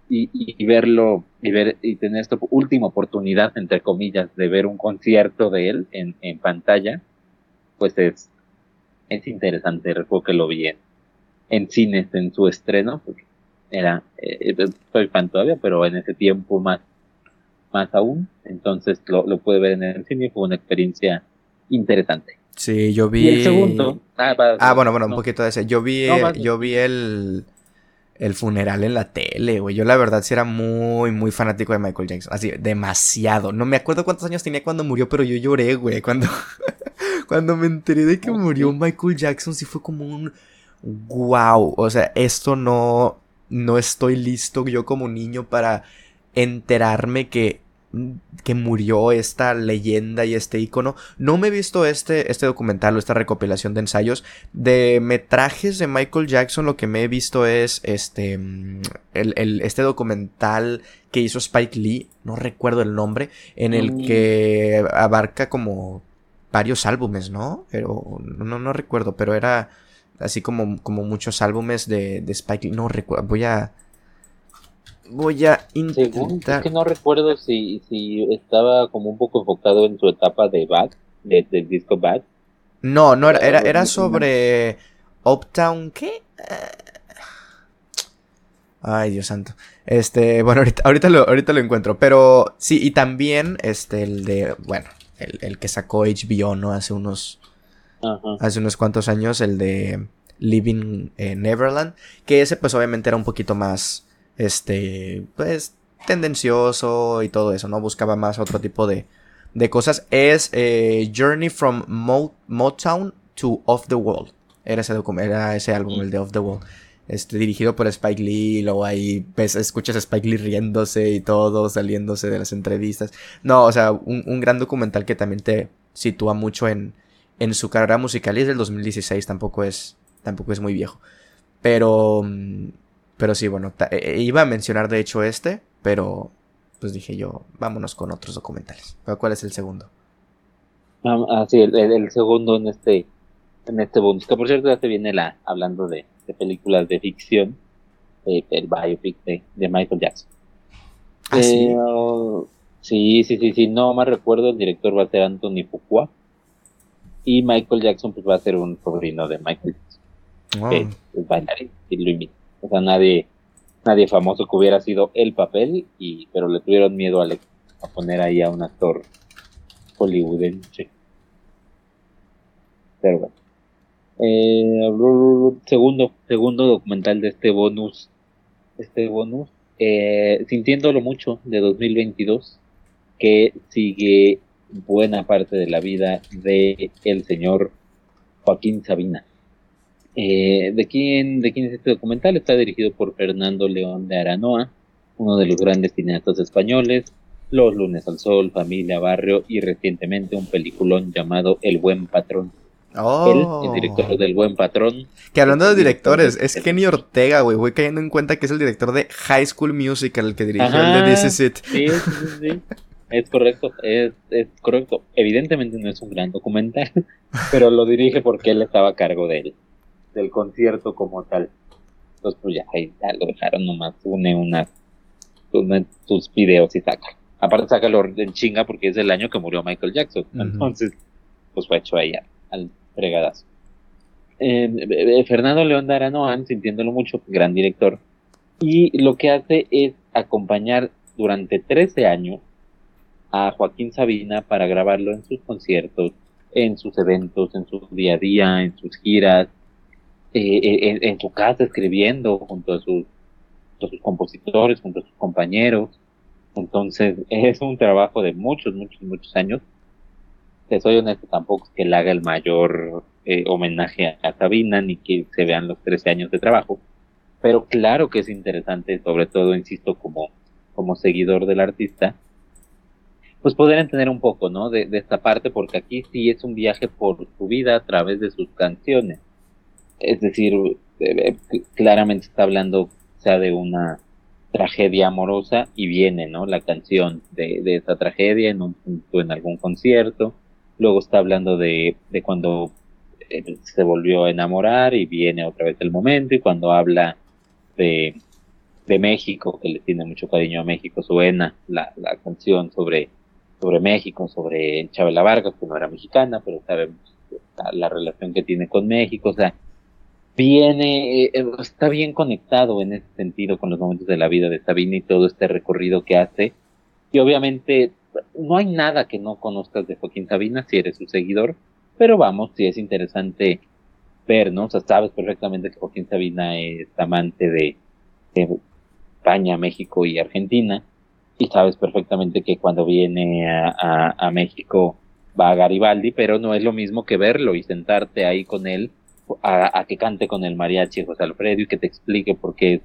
y, verlo, y ver, y tener esta última oportunidad, entre comillas, de ver un concierto de él en, pantalla, pues es, es interesante, recuerdo que lo vi en, en cines en su estreno, porque era, eh, soy fan todavía, pero en ese tiempo más, más aún, entonces lo, lo pude ver en el cine, fue una experiencia interesante. Sí, yo vi. el segundo. Ah, ah bueno, bueno, un poquito de ese. Yo vi, yo vi el, el funeral en la tele, güey. Yo la verdad sí era muy, muy fanático de Michael Jackson. Así, demasiado. No me acuerdo cuántos años tenía cuando murió, pero yo lloré, güey. Cuando, cuando me enteré de que murió Michael Jackson, sí fue como un wow. O sea, esto no, no estoy listo yo como niño para enterarme que que murió esta leyenda y este icono. No me he visto este, este documental o esta recopilación de ensayos. De metrajes de Michael Jackson, lo que me he visto es este, el, este documental que hizo Spike Lee, no recuerdo el nombre, en el mm. que abarca como varios álbumes, ¿no? Pero no, no recuerdo, pero era así como, como muchos álbumes de, de Spike Lee. No recuerdo, voy a... Voy a intentar... es que no recuerdo si, si estaba como un poco enfocado en su etapa de Bad, de, del disco Bad. No, no era, era, era sobre Uptown, ¿qué? Ay, Dios santo. Este, bueno, ahorita, ahorita, lo, ahorita lo encuentro. Pero sí, y también este, el de, bueno, el, el que sacó HBO, ¿no? Hace unos, hace unos cuantos años, el de Living en Neverland, que ese pues obviamente era un poquito más, este, pues tendencioso y todo eso, ¿no? Buscaba más otro tipo de, de cosas. Es eh, Journey from Motown to Off the Wall. Era ese, era ese álbum, el de Off the Wall. Este, dirigido por Spike Lee, y luego ahí ves, escuchas a Spike Lee riéndose y todo, saliéndose de las entrevistas. No, o sea, un, un gran documental que también te sitúa mucho en, en su carrera musical y es del 2016, tampoco es, tampoco es muy viejo. Pero, mm, pero sí, bueno, e, e, iba a mencionar de hecho este, pero pues dije yo, vámonos con otros documentales. ¿Cuál es el segundo? Ah, ah sí, el, segundo en este, en este bonus, que por cierto ya te viene la, hablando de, películas de ficción, eh, el biopic de, Michael Jackson. ¿Ah, sí? Eh, sí, sí, sí, sí, no más recuerdo, el director va a ser Anthony Fuqua y Michael Jackson pues va a ser un sobrino de Michael Jackson, que es bailarín y lo imita. O sea, nadie, nadie famoso que hubiera sido el papel, y, pero le tuvieron miedo a, a poner ahí a un actor hollywoodense. Pero bueno. Eh, segundo, segundo documental de este bonus, este bonus, eh, sintiéndolo mucho de 2022, que sigue buena parte de la vida de el señor Joaquín Sabina. Eh, ¿de, quién, ¿De quién es este documental? Está dirigido por Fernando León de Aranoa, uno de los grandes cineastas españoles, Los lunes al sol, Familia Barrio y recientemente un peliculón llamado El Buen Patrón. Oh. el director del Buen Patrón. Que hablando de directores, es Kenny Ortega, güey. Voy cayendo en cuenta que es el director de High School Musical, el que dirigió el de This Is It. Sí, sí, sí. Es correcto, es, es, correcto. Evidentemente no es un gran documental, pero lo dirige porque él estaba a cargo de él, del concierto como tal. Entonces, pues ya, ya lo dejaron nomás, une unas, sus videos y saca. Aparte, sácalo en chinga porque es el año que murió Michael Jackson. Entonces, pues fue hecho ahí al fregadazo. Eh, eh, Fernando León de Aranoan, sintiéndolo mucho, gran director, y lo que hace es acompañar durante 13 años a Joaquín Sabina para grabarlo en sus conciertos, en sus eventos, en su día a día, en sus giras, eh, eh, en, su casa escribiendo junto a, sus, sus compositores, junto a sus compañeros. Entonces es un trabajo de muchos, muchos, muchos años. Te soy honesto, tampoco es que le haga el mayor eh, homenaje a Sabina ni que se vean los 13 años de trabajo. Pero claro que es interesante, sobre todo, insisto, como, como seguidor del artista, pues poder entender un poco, ¿no? De, esta parte, porque aquí sí es un viaje por su vida a través de sus canciones. Es decir, claramente está hablando, sea de una tragedia amorosa y viene, ¿no? La canción de, de esa tragedia en un en algún concierto. Luego está hablando de, de cuando se volvió a enamorar y viene otra vez el momento y cuando habla de, de México, que le tiene mucho cariño a México, suena la, la canción sobre, sobre México, sobre Chabela Vargas, que no era mexicana, pero sabemos la, relación que tiene con México, o sea, viene, eh, está bien conectado en ese sentido con los momentos de la vida de Sabina y todo este recorrido que hace. Y obviamente no hay nada que no conozcas de Joaquín Sabina si eres su seguidor, pero vamos, si es interesante ver, ¿no? O sea, sabes perfectamente que Joaquín Sabina es amante de, España, México y Argentina, y sabes perfectamente que cuando viene a, México va a Garibaldi, pero no es lo mismo que verlo y sentarte ahí con él a, que cante con el mariachi José Alfredo y que te explique por qué es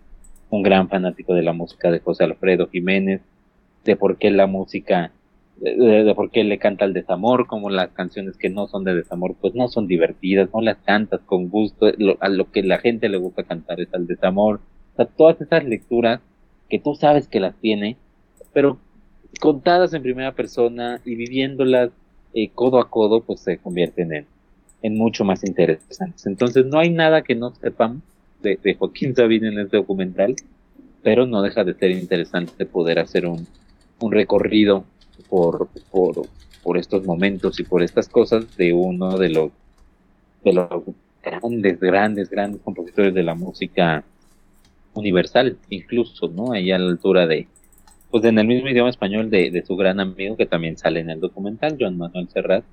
un gran fanático de la música de José Alfredo Jiménez, de por qué la música de, por qué le canta el desamor, como las canciones que no son de desamor, pues no son divertidas, no las cantas con gusto, a lo que la gente le gusta cantar es al desamor. O sea, todas esas lecturas que tú sabes que las tiene, pero contadas en primera persona y viviéndolas eh, codo a codo, pues se convierten en, en mucho más interesantes. Entonces no hay nada que no sepamos de, Joaquín Sabina en este documental, pero no deja de ser interesante poder hacer un, un recorrido por, por, por estos momentos y por estas cosas de uno de los, de los grandes, grandes, grandes compositores de la música universal, incluso, ¿no? Ahí a la altura de, pues en el mismo idioma español de, de su gran amigo que también sale en el documental, Joan Manuel Serrat,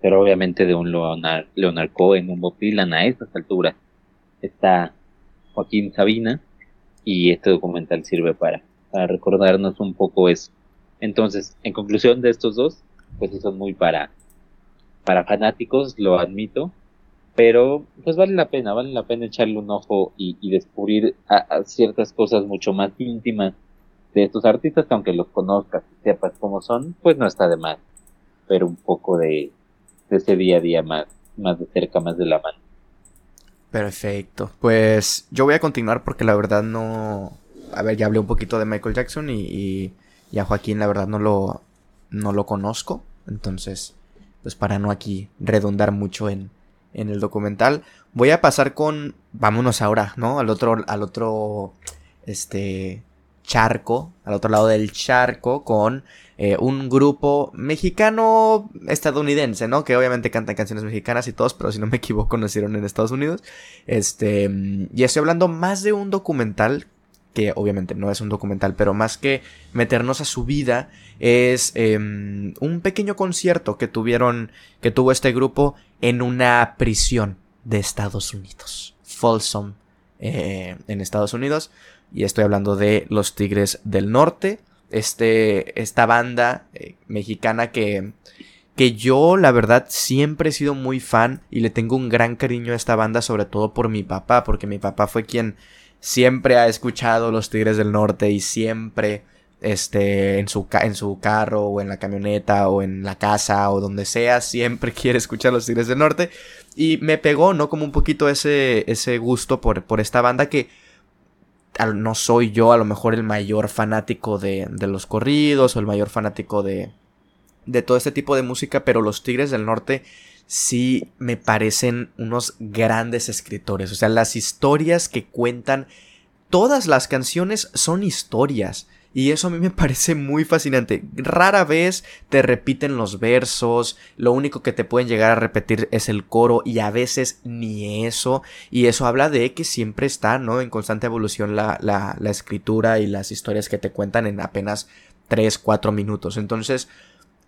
pero obviamente de un Leonard, Leonard Cohen, un Bob a estas alturas está Joaquín Sabina y este documental sirve para, recordarnos un poco eso. Entonces, en conclusión de estos dos, pues son muy para, para fanáticos, lo admito, pero pues vale la pena, vale la pena echarle un ojo y, descubrir a, ciertas cosas mucho más íntimas de estos artistas, que aunque los conozcas y sepas cómo son, pues no está de más, pero un poco de, ese día a día más, más de cerca, más de la mano. Perfecto. Pues yo voy a continuar porque la verdad no... A ver, ya hablé un poquito de Michael Jackson y y a Joaquín la verdad no lo, no lo conozco. Entonces, pues para no aquí redundar mucho en, en el documental, voy a pasar con, vámonos ahora, ¿no? Al otro, al otro, este, charco, al otro lado del charco, con eh, un grupo mexicano estadounidense, ¿no? Que obviamente cantan canciones mexicanas y todos, pero si no me equivoco, nacieron en Estados Unidos. Este, y estoy hablando más de un documental que obviamente no es un documental, pero más que meternos a su vida, es em, un pequeño concierto que tuvieron, que tuvo este grupo en una prisión de Estados Unidos, Folsom, eh, en Estados Unidos, y estoy hablando de los Tigres del Norte, este, esta banda eh, mexicana que, que yo la verdad siempre he sido muy fan y le tengo un gran cariño a esta banda, sobre todo por mi papá, porque mi papá fue quien siempre ha escuchado los Tigres del Norte y siempre este, en, su, en su carro o en la camioneta o en la casa o donde sea, siempre quiere escuchar los Tigres del Norte. Y me pegó, ¿no? Como un poquito ese, ese gusto por, por esta banda que no soy yo a lo mejor el mayor fanático de, de los corridos o el mayor fanático de, de todo este tipo de música, pero los Tigres del Norte sí me parecen unos grandes escritores. O sea, las historias que cuentan, todas las canciones son historias. Y eso a mí me parece muy fascinante. Rara vez te repiten los versos, lo único que te pueden llegar a repetir es el coro y a veces ni eso. Y eso habla de que siempre está, ¿no? En constante evolución la, la, escritura y las historias que te cuentan en apenas 3, 4 minutos. Entonces,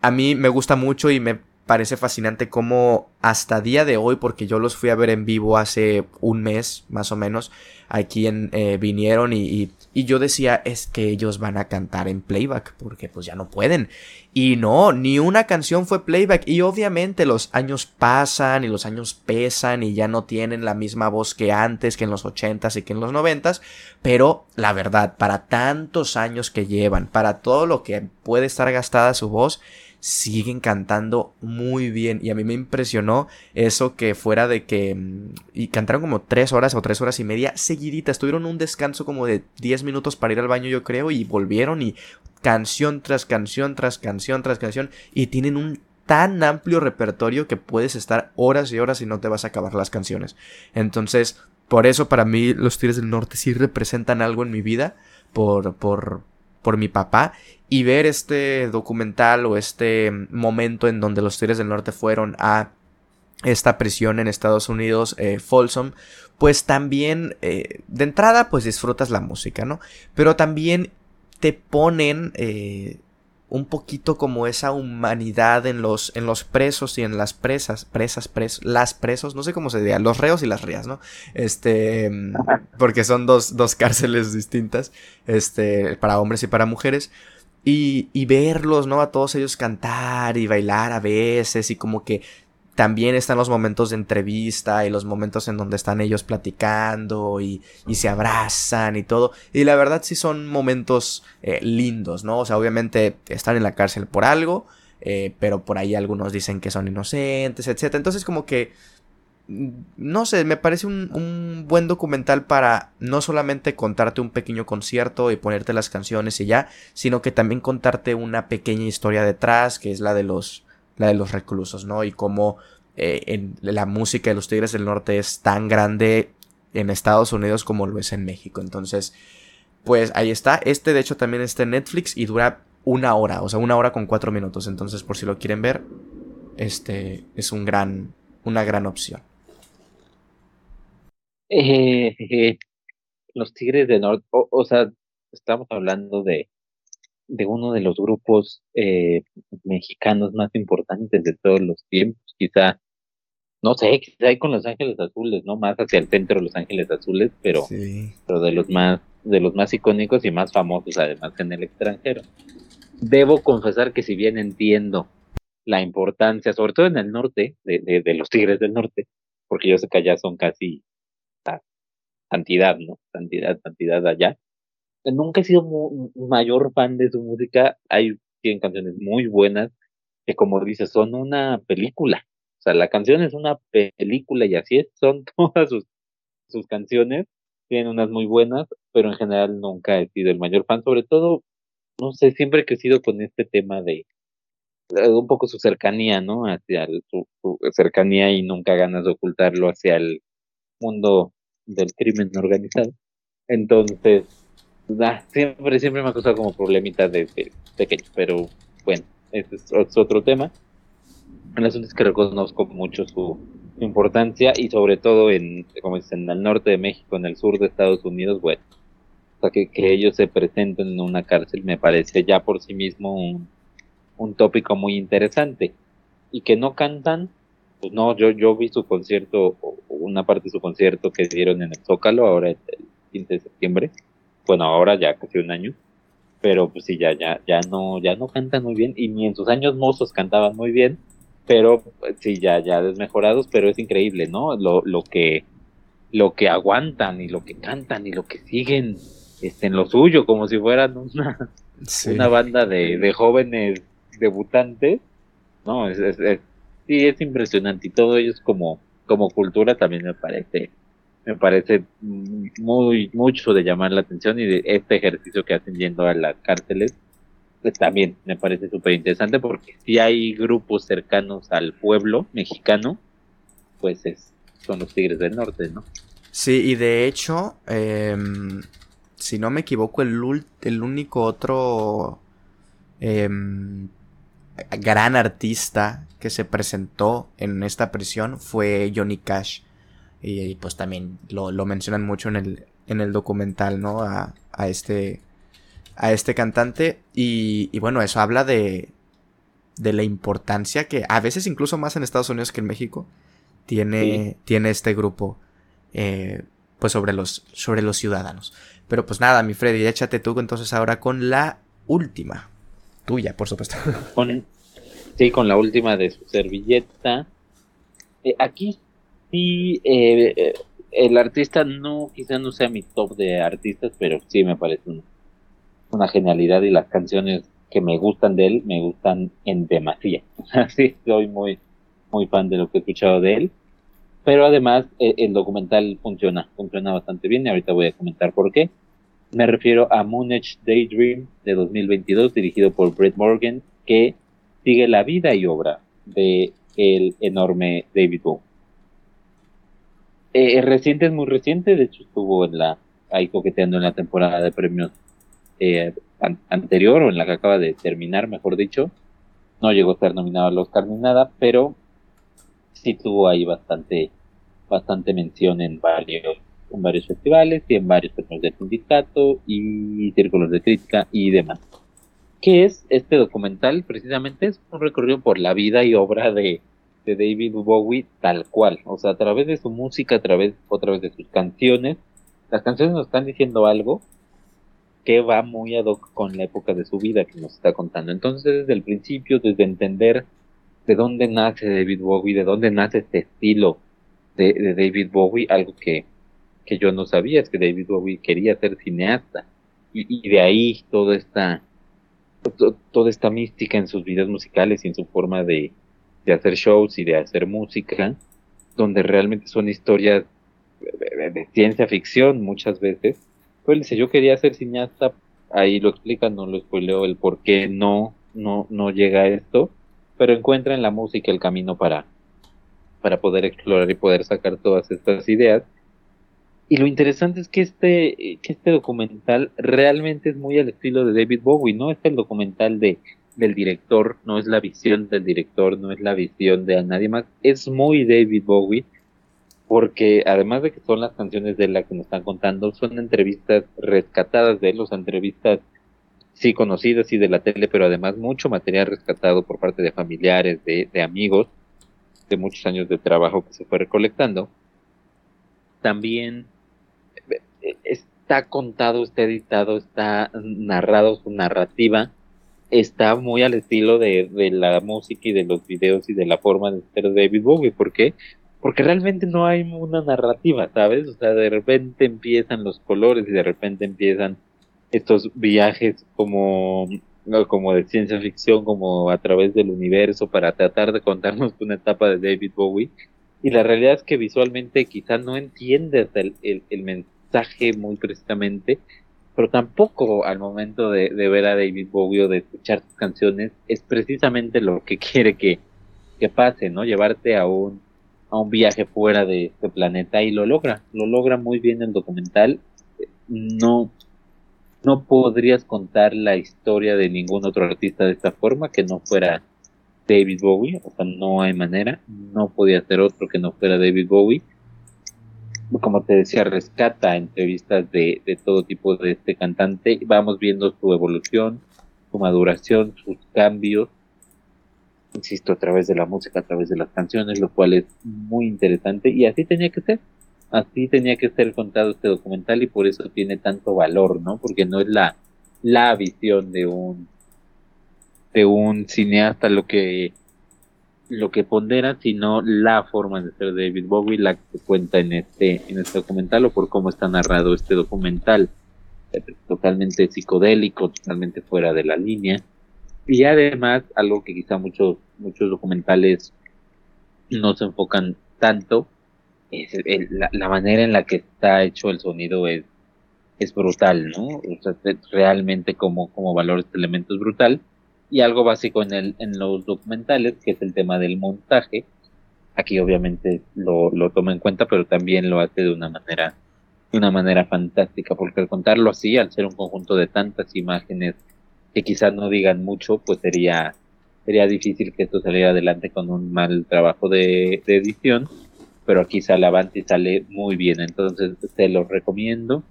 a mí me gusta mucho y me parece fascinante cómo hasta día de hoy, porque yo los fui a ver en vivo hace un mes más o menos, aquí eh, vinieron y, yo decía es que ellos van a cantar en playback, porque pues ya no pueden. Y no, ni una canción fue playback y obviamente los años pasan y los años pesan y ya no tienen la misma voz que antes, que en los ochentas y que en los noventas, pero la verdad, para tantos años que llevan, para todo lo que puede estar gastada su voz, siguen cantando muy bien. Y a mí me impresionó eso que fuera de que... Mm, y cantaron como tres horas o tres horas y media seguiditas. Tuvieron un descanso como de 10 minutos para ir al baño yo creo y volvieron y canción tras canción tras canción tras canción. Y tienen un tan amplio repertorio que puedes estar horas y horas y no te vas a acabar las canciones. Entonces, por eso para mí los Tigres del Norte sí representan algo en mi vida. Por, por, por mi papá y ver este documental o este momento en donde los Tigres del Norte fueron a esta prisión en Estados Unidos, eh, Folsom, pues también eh, de entrada pues disfrutas la música, ¿no? Pero también te ponen eh, un poquito como esa humanidad en los, en los presos y en las presas, presas, pres, las presos, no sé cómo se diría, los reos y las rías, ¿no? Este, porque son dos, dos cárceles distintas, este, para hombres y para mujeres. Y, y verlos, ¿no? A todos ellos cantar y bailar a veces y como que también están los momentos de entrevista y los momentos en donde están ellos platicando y, y se abrazan y todo. Y la verdad sí son momentos eh, lindos, ¿no? O sea, obviamente están en la cárcel por algo, eh, pero por ahí algunos dicen que son inocentes, etc. Entonces como que, mm, no sé, me parece un, un buen documental para no solamente contarte un pequeño concierto y ponerte las canciones y ya, sino que también contarte una pequeña historia detrás, que es la de los la de los reclusos, ¿no? Y cómo eh, en la música de los Tigres del Norte es tan grande en Estados Unidos como lo es en México. Entonces, pues ahí está. Este de hecho también está en Netflix y dura una hora, o sea, una hora con cuatro minutos. Entonces, por si lo quieren ver, este es un gran, una gran opción. Eh, los Tigres del Norte, o sea, estamos hablando de de uno de los grupos eh, mexicanos más importantes de todos los tiempos, quizá, no sé, quizá hay con Los Ángeles Azules, ¿no? Más hacia el centro de Los Ángeles Azules, pero, pero de los más, de los más icónicos y más famosos además en el extranjero. Debo confesar que si bien entiendo la importancia, sobre todo en el norte, de, de, los Tigres del Norte, porque yo sé que allá son casi cantidad, ¿no? Cantidad, cantidad allá nunca he sido mayor fan de su música. Hay tienen canciones muy buenas que, como dices, son una película. O sea, la canción es una película y así es, son todas sus, sus canciones. Tienen unas muy buenas, pero en general nunca he sido el mayor fan. Sobre todo, no sé, siempre he crecido con este tema de un poco su cercanía, ¿no? Hacia su, su cercanía y nunca ganas de ocultarlo hacia el mundo del crimen organizado. Entonces, siempre, siempre me ha costado como problemita de, pequeño, pero bueno, este es, otro tema. El asunto es que reconozco mucho su, importancia y sobre todo en, como dicen, en el norte de México, en el sur de Estados Unidos, bueno, que, ellos se presenten en una cárcel me parece ya por sí mismo un, un tópico muy interesante. Y que no cantan, pues no, yo, yo vi su concierto, una parte de su concierto que dieron en el Zócalo, ahora el 15 de septiembre, bueno, ahora ya casi un año, pero pues sí, ya, ya, ya no, ya no cantan muy bien, y ni en sus años mozos cantaban muy bien, pero pues, sí, ya, ya desmejorados, pero es increíble, ¿no? Lo, lo que, lo que aguantan y lo que cantan y lo que siguen este, en lo suyo, como si fueran una, una banda de, de jóvenes debutantes, ¿no? Es, es, sí, es impresionante y todo ello es como, como cultura también me parece me parece muy mucho de llamar la atención y de este ejercicio que hacen yendo a las cárceles pues también me parece súper interesante porque si hay grupos cercanos al pueblo mexicano pues es, son los Tigres del Norte, ¿no? Sí, y de hecho, em, si no me equivoco, el, el único otro em, gran artista que se presentó en esta prisión fue Johnny Cash. Y, pues también lo, mencionan mucho en el, en el documental, ¿no? A, a este, a este cantante. Y, bueno, eso habla de, de la importancia que a veces incluso más en Estados Unidos que en México tiene, tiene este grupo. Eh, pues sobre los, sobre los ciudadanos. Pero pues nada, mi Freddy, échate tú entonces ahora con la última. Tuya, por supuesto. sí, con la última de su servilleta. Eh, aquí Sí, eh, eh, el artista no, quizá no sea mi top de artistas, pero sí me parece una, genialidad y las canciones que me gustan de él, me gustan en demasía. Así, soy muy, muy fan de lo que he escuchado de él. Pero además, eh, el documental funciona, funciona bastante bien y ahorita voy a comentar por qué. Me refiero a Moonage Daydream de 2022, dirigido por Brett Morgan, que sigue la vida y obra de el enorme David Bowie. Eh, reciente es muy reciente, de hecho estuvo en la ahí coqueteando en la temporada de premios eh, anterior o en la que acaba de terminar, mejor dicho. No llegó a ser nominado al Oscar ni nada, pero sí tuvo ahí bastante, bastante mención en varios, en varios festivales y en varios premios del sindicato y círculos de crítica y demás. ¿Qué es este documental? Precisamente es un recorrido por la vida y obra de, David Bowie tal cual, o sea, a través de su música, a través otra vez de sus canciones. Las canciones nos están diciendo algo que va muy ad hoc con la época de su vida que nos está contando. Entonces, desde el principio, desde entender de dónde nace David Bowie, de dónde nace este estilo de, David Bowie, algo que, que, yo no sabía, es que David Bowie quería ser cineasta. Y, de ahí toda esta, toda esta mística en sus videos musicales y en su forma de, de hacer shows y de hacer música, donde realmente son historias de, ciencia ficción muchas veces. Pues dice, yo quería ser cineasta, ahí lo explica, no lo spoileo el por qué no, no, no llega a esto, pero encuentra en la música el camino para, para poder explorar y poder sacar todas estas ideas. Y lo interesante es que este, que este documental realmente es muy al estilo de David Bowie, no es el documental de, del director, no es la visión del director, no es la visión de nadie más, es muy David Bowie, porque además de que son las canciones de la que nos están contando, son entrevistas rescatadas de él, o sea, entrevistas sí conocidas y de la tele, pero además mucho material rescatado por parte de familiares, de, amigos, de muchos años de trabajo que se fue recolectando. También eh, está contado, está editado, está narrado su narrativa, está muy al estilo de, de la música y de los videos y de la forma de ser David Bowie. ¿Por qué? Porque realmente no hay una narrativa, ¿sabes? O sea, de repente empiezan los colores y de repente empiezan estos viajes como, como de ciencia ficción, como a través del universo para tratar de contarnos una etapa de David Bowie. Y la realidad es que visualmente quizás no entiendes el, el, mensaje muy precisamente, pero tampoco al momento de, ver a David Bowie o de escuchar sus canciones es precisamente lo que quiere que, que pase, ¿no? Llevarte a un, a un viaje fuera de este planeta y lo logra, lo logra muy bien el documental. No, no podrías contar la historia de ningún otro artista de esta forma que no fuera David Bowie, o sea, no hay manera, no podía ser otro que no fuera David Bowie. Como te decía, rescata entrevistas de, de todo tipo de este cantante, vamos viendo su evolución, su maduración, sus cambios, insisto, a través de la música, a través de las canciones, lo cual es muy interesante y así tenía que ser así tenía que ser contado este documental y por eso tiene tanto valor, ¿no? Porque no es la, la visión de un de un cineasta lo que lo que pondera, sino la forma de ser David Bowie, la que cuenta en este, en este documental, o por cómo está narrado este documental, totalmente psicodélico, totalmente fuera de la línea. Y además, algo que quizá muchos, muchos documentales no se enfocan tanto, la, manera en la que está hecho el sonido es, es brutal, ¿no? O sea, realmente como, como valor este elemento es brutal. Y algo básico en, el, en los documentales, que es el tema del montaje. Aquí obviamente lo, lo toma en cuenta, pero también lo hace de una manera, de una manera fantástica, porque al contarlo así, al ser un conjunto de tantas imágenes que quizás no digan mucho, pues sería, sería difícil que esto saliera adelante con un mal trabajo de, de edición pero aquí sale avante y sale muy bien. Entonces te lo recomiendo,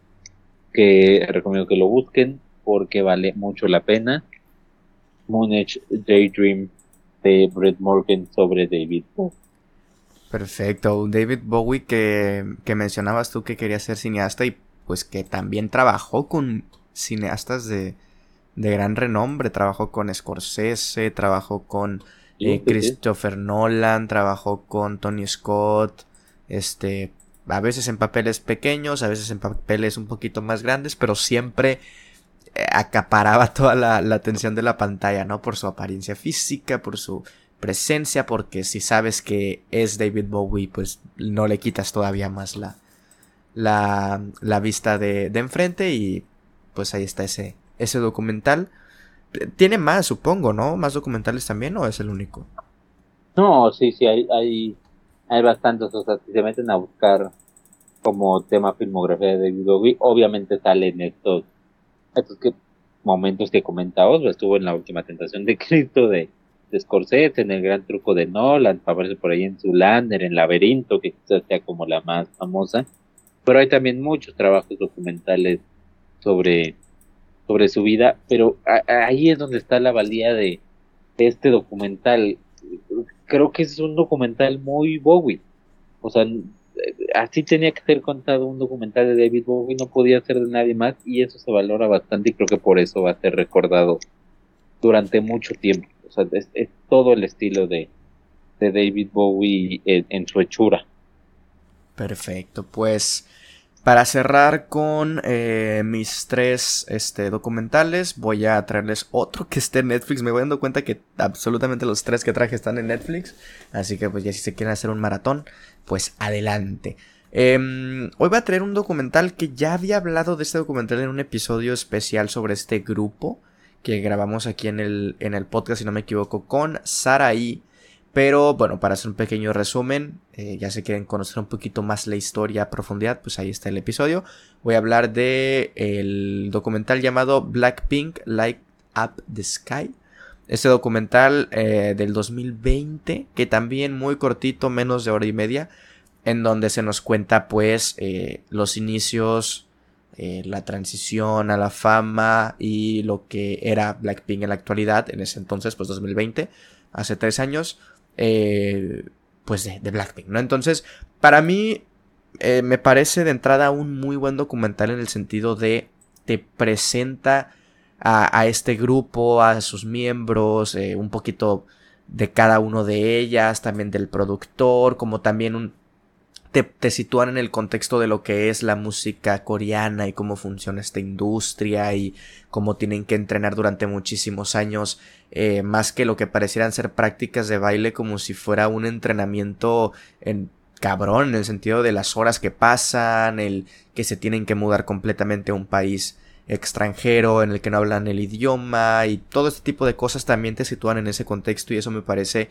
que recomiendo que lo busquen porque vale mucho la pena. Moonage Daydream de Brett Morgan sobre David Bowie. Perfecto, David Bowie que, que mencionabas tú que quería ser cineasta y pues que también trabajó con cineastas de, de gran renombre, trabajó con Scorsese, trabajó con eh, Christopher Nolan, trabajó con Tony Scott, este, a veces en papeles pequeños, a veces en papeles un poquito más grandes, pero siempre acaparaba toda la, atención de la pantalla, ¿no? Por su apariencia física, por su presencia, porque si sabes que es David Bowie, pues no le quitas todavía más la, la, la vista de, de enfrente y pues ahí está ese, ese documental. Tiene más, supongo, ¿no? Más documentales también o es el único. No, sí, sí, hay, hay, hay bastantes, o sea, si se meten a buscar como tema filmografía de David Bowie, obviamente salen estos, estos que, momentos que comentabas, estuvo en la última tentación de Cristo de, de Scorsese, en el gran truco de Nolan, aparece por ahí en Zulander, en Laberinto, que quizás sea como la más famosa, pero hay también muchos trabajos documentales sobre, sobre su vida, pero ahí es donde está la valía de, este documental. Creo que es un documental muy Bowie. O sea, así tenía que ser contado un documental de David Bowie, no podía ser de nadie más y eso se valora bastante y creo que por eso va a ser recordado durante mucho tiempo. O sea, es, todo el estilo de, de David Bowie en, en, su hechura. Perfecto, pues para cerrar con eh, mis tres este, documentales, voy a traerles otro que esté en Netflix. Me voy dando cuenta que absolutamente los tres que traje están en Netflix. Así que pues ya si se quieren hacer un maratón, pues adelante. Em, hoy voy a traer un documental que ya había hablado de este documental en un episodio especial sobre este grupo que grabamos aquí en el, en el podcast, si no me equivoco, con Saraí pero bueno, para hacer un pequeño resumen, eh, ya se quieren conocer un poquito más la historia a profundidad, pues ahí está el episodio. Voy a hablar de el documental llamado Blackpink Light Up the Sky. Este documental eh, del 2020, que también muy cortito, menos de hora y media, en donde se nos cuenta pues eh, los inicios, la transición a la fama y lo que era Blackpink en la actualidad, en ese entonces, pues 2020, hace tres años eh, pues de, Blackpink, ¿no? Entonces, para mí eh, me parece de entrada un muy buen documental en el sentido de te presenta a, este grupo, a sus miembros, eh, un poquito de cada uno de ellas, también del productor, como también un, te, te, sitúan en el contexto de lo que es la música coreana y cómo funciona esta industria y cómo tienen que entrenar durante muchísimos años, eh, más que lo que parecieran ser prácticas de baile como si fuera un entrenamiento en cabrón, en el sentido de las horas que pasan, el que se tienen que mudar completamente a un país extranjero en el que no hablan el idioma y todo este tipo de cosas también te sitúan en ese contexto y eso me parece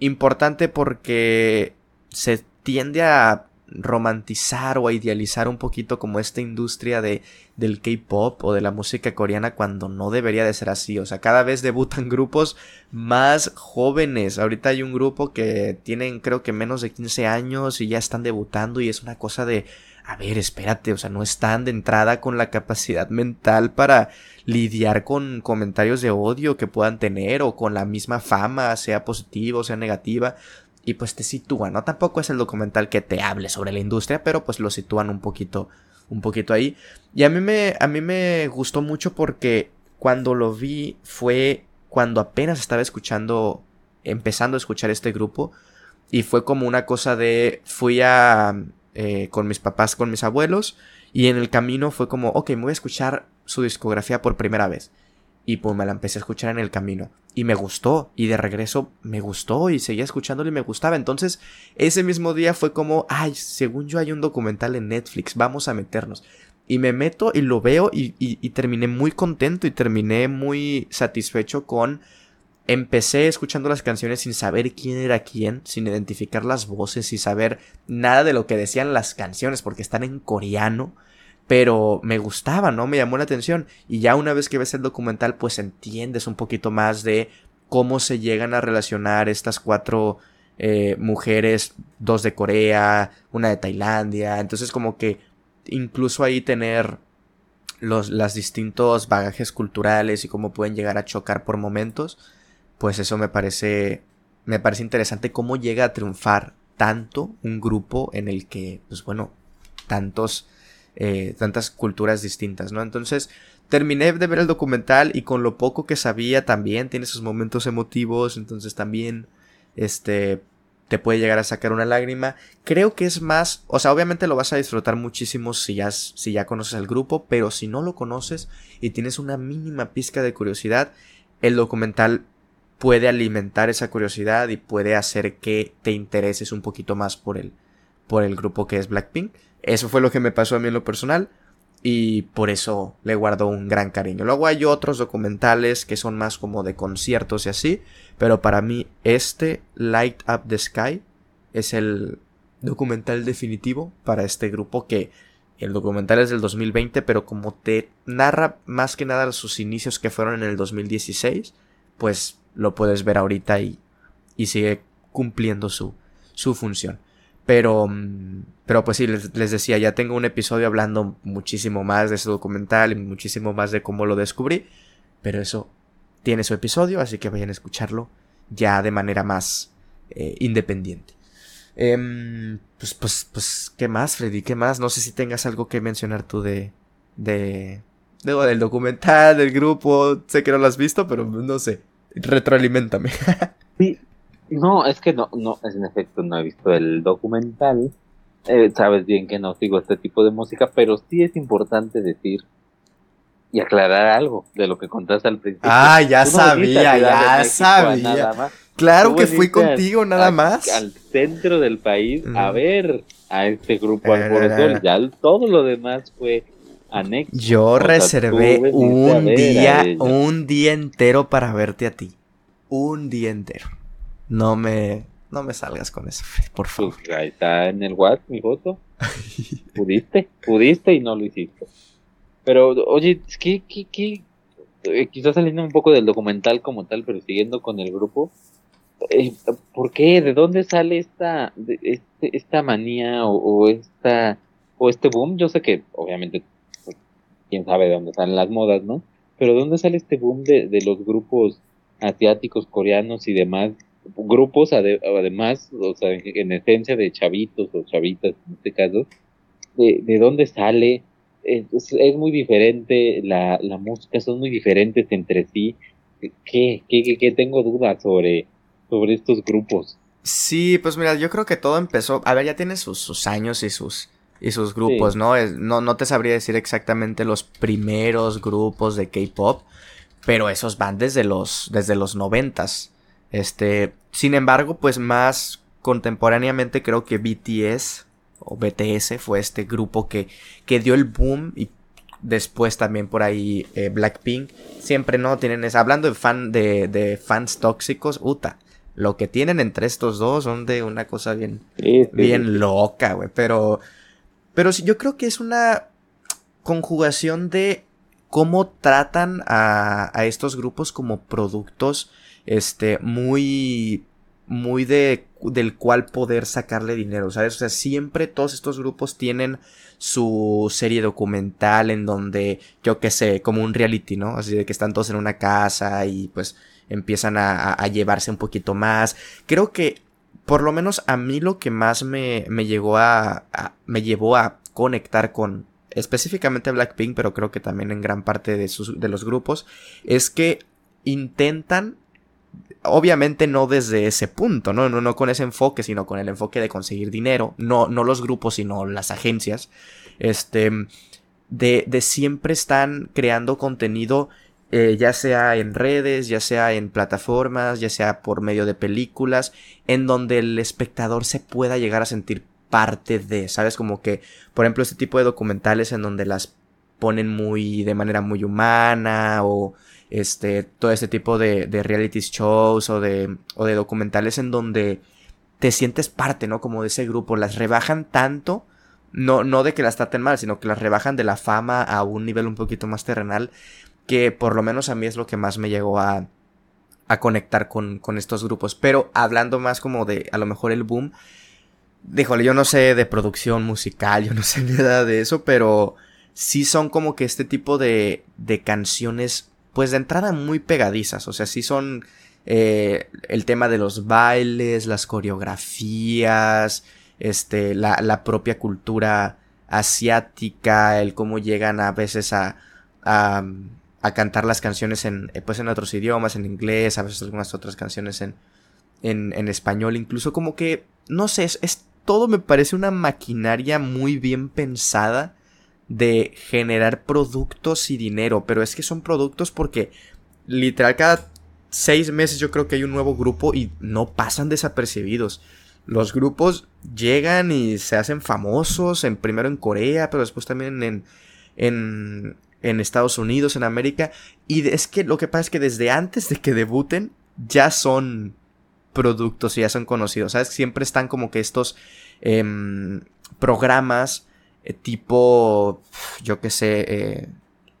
importante porque se tiende a romantizar o a idealizar un poquito como esta industria de del K-pop o de la música coreana cuando no debería de ser así, o sea, cada vez debutan grupos más jóvenes. Ahorita hay un grupo que tienen creo que menos de 15 años y ya están debutando y es una cosa de a ver, espérate, o sea, no están de entrada con la capacidad mental para lidiar con comentarios de odio que puedan tener o con la misma fama, sea positiva o sea negativa y pues te sitúan, ¿no? Tampoco es el documental que te hable sobre la industria, pero pues lo sitúan un poquito, un poquito ahí. Y a mí me, a mí me gustó mucho porque cuando lo vi fue cuando apenas estaba escuchando, empezando a escuchar este grupo y fue como una cosa de, fui a, eh, con mis papás, con mis abuelos y en el camino fue como, ok, me voy a escuchar su discografía por primera vez y pues me la empecé a escuchar en el camino. Y me gustó y de regreso me gustó y seguía escuchándolo y me gustaba. Entonces ese mismo día fue como ay según yo hay un documental en Netflix vamos a meternos y me meto y lo veo y, y terminé muy contento y terminé muy satisfecho con empecé escuchando las canciones sin saber quién era quién, sin identificar las voces, sin saber nada de lo que decían las canciones porque están en coreano pero me gustaba, ¿no? Me llamó la atención. Y ya una vez que ves el documental, pues entiendes un poquito más de cómo se llegan a relacionar estas cuatro eh, mujeres, dos de Corea, una de Tailandia. Entonces como que incluso ahí tener los las distintos bagajes culturales y cómo pueden llegar a chocar por momentos, pues eso me parece me parece interesante cómo llega a triunfar tanto un grupo en el que pues bueno, tantos eh, tantas culturas distintas, ¿no? Entonces terminé de ver el documental y con lo poco que sabía también tiene sus momentos emotivos, entonces también, este, te puede llegar a sacar una lágrima. Creo que es más, o sea, obviamente lo vas a disfrutar muchísimo si ya, si ya conoces al grupo, pero si no lo conoces y tienes una mínima pizca de curiosidad, el documental puede alimentar esa curiosidad y puede hacer que te intereses un poquito más por el, por el grupo que es Blackpink. Eso fue lo que me pasó a mí en lo personal y por eso le guardo un gran cariño. Luego hay otros documentales que son más como de conciertos y así, pero para mí este Light Up the Sky es el documental definitivo para este grupo que el documental es del 2020, pero como te narra más que nada sus inicios que fueron en el 2016, pues lo puedes ver ahorita y, y sigue cumpliendo su, su función. Pero, pero pues sí, les, decía, ya tengo un episodio hablando muchísimo más de ese documental y muchísimo más de cómo lo descubrí. Pero eso tiene su episodio, así que vayan a escucharlo ya de manera más eh, independiente. Em, pues, pues, pues, ¿qué más, Freddy? ¿Qué más? No sé si tengas algo que mencionar tú de, de, de del documental, del grupo. Sé que no lo has visto, pero no sé. Retroalimentame. sí, no, es que no, no, en efecto no he visto el documental. Eh, sabes bien que no sigo este tipo de música, pero sí es importante decir y aclarar algo de lo que contaste al principio. Ah, ya sabía, ya sabía. Claro que fui contigo nada más. Al centro del país a ver a este grupo Alborotol. Ya todo lo demás fue anexo. Yo reservé un día, un día entero para verte a ti. Un día entero. No me, no me salgas con eso, por pues, favor. ahí está en el WhatsApp mi foto. pudiste, pudiste y no lo hiciste. Pero, oye, es que, eh, quizás saliendo un poco del documental como tal, pero siguiendo con el grupo, eh, ¿por qué? ¿De dónde sale esta, este, esta manía o, esta, o este boom? Yo sé que, obviamente, pues, quién sabe de dónde salen las modas, ¿no? Pero ¿de dónde sale este boom de, de los grupos asiáticos, coreanos y demás grupos, además, o sea, en esencia de chavitos o chavitas en este caso, de, de dónde sale, es, es muy diferente, la, la, música son muy diferentes entre sí. ¿Qué, qué, qué, tengo dudas sobre, sobre estos grupos? Sí, pues mira, yo creo que todo empezó, a ver, ya tiene sus, sus años y sus, y sus grupos, ¿no? ¿no? No te sabría decir exactamente los primeros grupos de K-pop, pero esos van desde los, desde los noventas. Este, sin embargo, pues más contemporáneamente creo que BTS o BTS fue este grupo que, que dio el boom y después también por ahí eh, Blackpink. Siempre no tienen esa. Hablando de fan de, de, fans tóxicos, Uta. Lo que tienen entre estos dos son de una cosa bien, bien loca, güey. Pero, pero sí, yo creo que es una conjugación de cómo tratan a, a estos grupos como productos este, muy, muy de, del cual poder sacarle dinero, ¿sabes? O sea, siempre todos estos grupos tienen su serie documental en donde, yo qué sé, como un reality, ¿no? Así de que están todos en una casa y pues empiezan a, a, llevarse un poquito más. Creo que, por lo menos a mí lo que más me, me llegó a, me llevó a conectar con, específicamente Blackpink, pero creo que también en gran parte de, sus, de los grupos, es que intentan obviamente no desde ese punto, ¿no? ¿no? No con ese enfoque, sino con el enfoque de conseguir dinero, no, no los grupos, sino las agencias, este, de, de siempre están creando contenido, eh, ya sea en redes, ya sea en plataformas, ya sea por medio de películas, en donde el espectador se pueda llegar a sentir parte de, ¿sabes? Como que, por ejemplo, este tipo de documentales en donde las ponen muy, de manera muy humana o este, todo este tipo de, reality shows o de, o de documentales en donde te sientes parte, ¿no? Como de ese grupo, las rebajan tanto, no, no de que las traten mal, sino que las rebajan de la fama a un nivel un poquito más terrenal, que por lo menos a mí es lo que más me llegó a, a conectar con, con estos grupos. Pero hablando más como de a lo mejor el boom, díjole, yo no sé de producción musical, yo no sé nada de eso, pero sí son como que este tipo de, de canciones pues de entrada muy pegadizas, o sea, sí son eh, el tema de los bailes, las coreografías, este, la, la, propia cultura asiática, el cómo llegan a veces a, a, cantar las canciones en, eh, pues en otros idiomas, en inglés, a veces algunas otras canciones en, en, en español, incluso como que, no sé, es, todo me parece una maquinaria muy bien pensada de generar productos y dinero, pero es que son productos porque literal cada seis meses yo creo que hay un nuevo grupo y no pasan desapercibidos. Los grupos llegan y se hacen famosos, en, primero en Corea, pero después también en, en, Estados Unidos, en América. Y es que lo que pasa es que desde antes de que debuten ya son productos y ya son conocidos. ¿Sabes? Siempre están como que estos em, programas eh, tipo, yo qué sé, eh,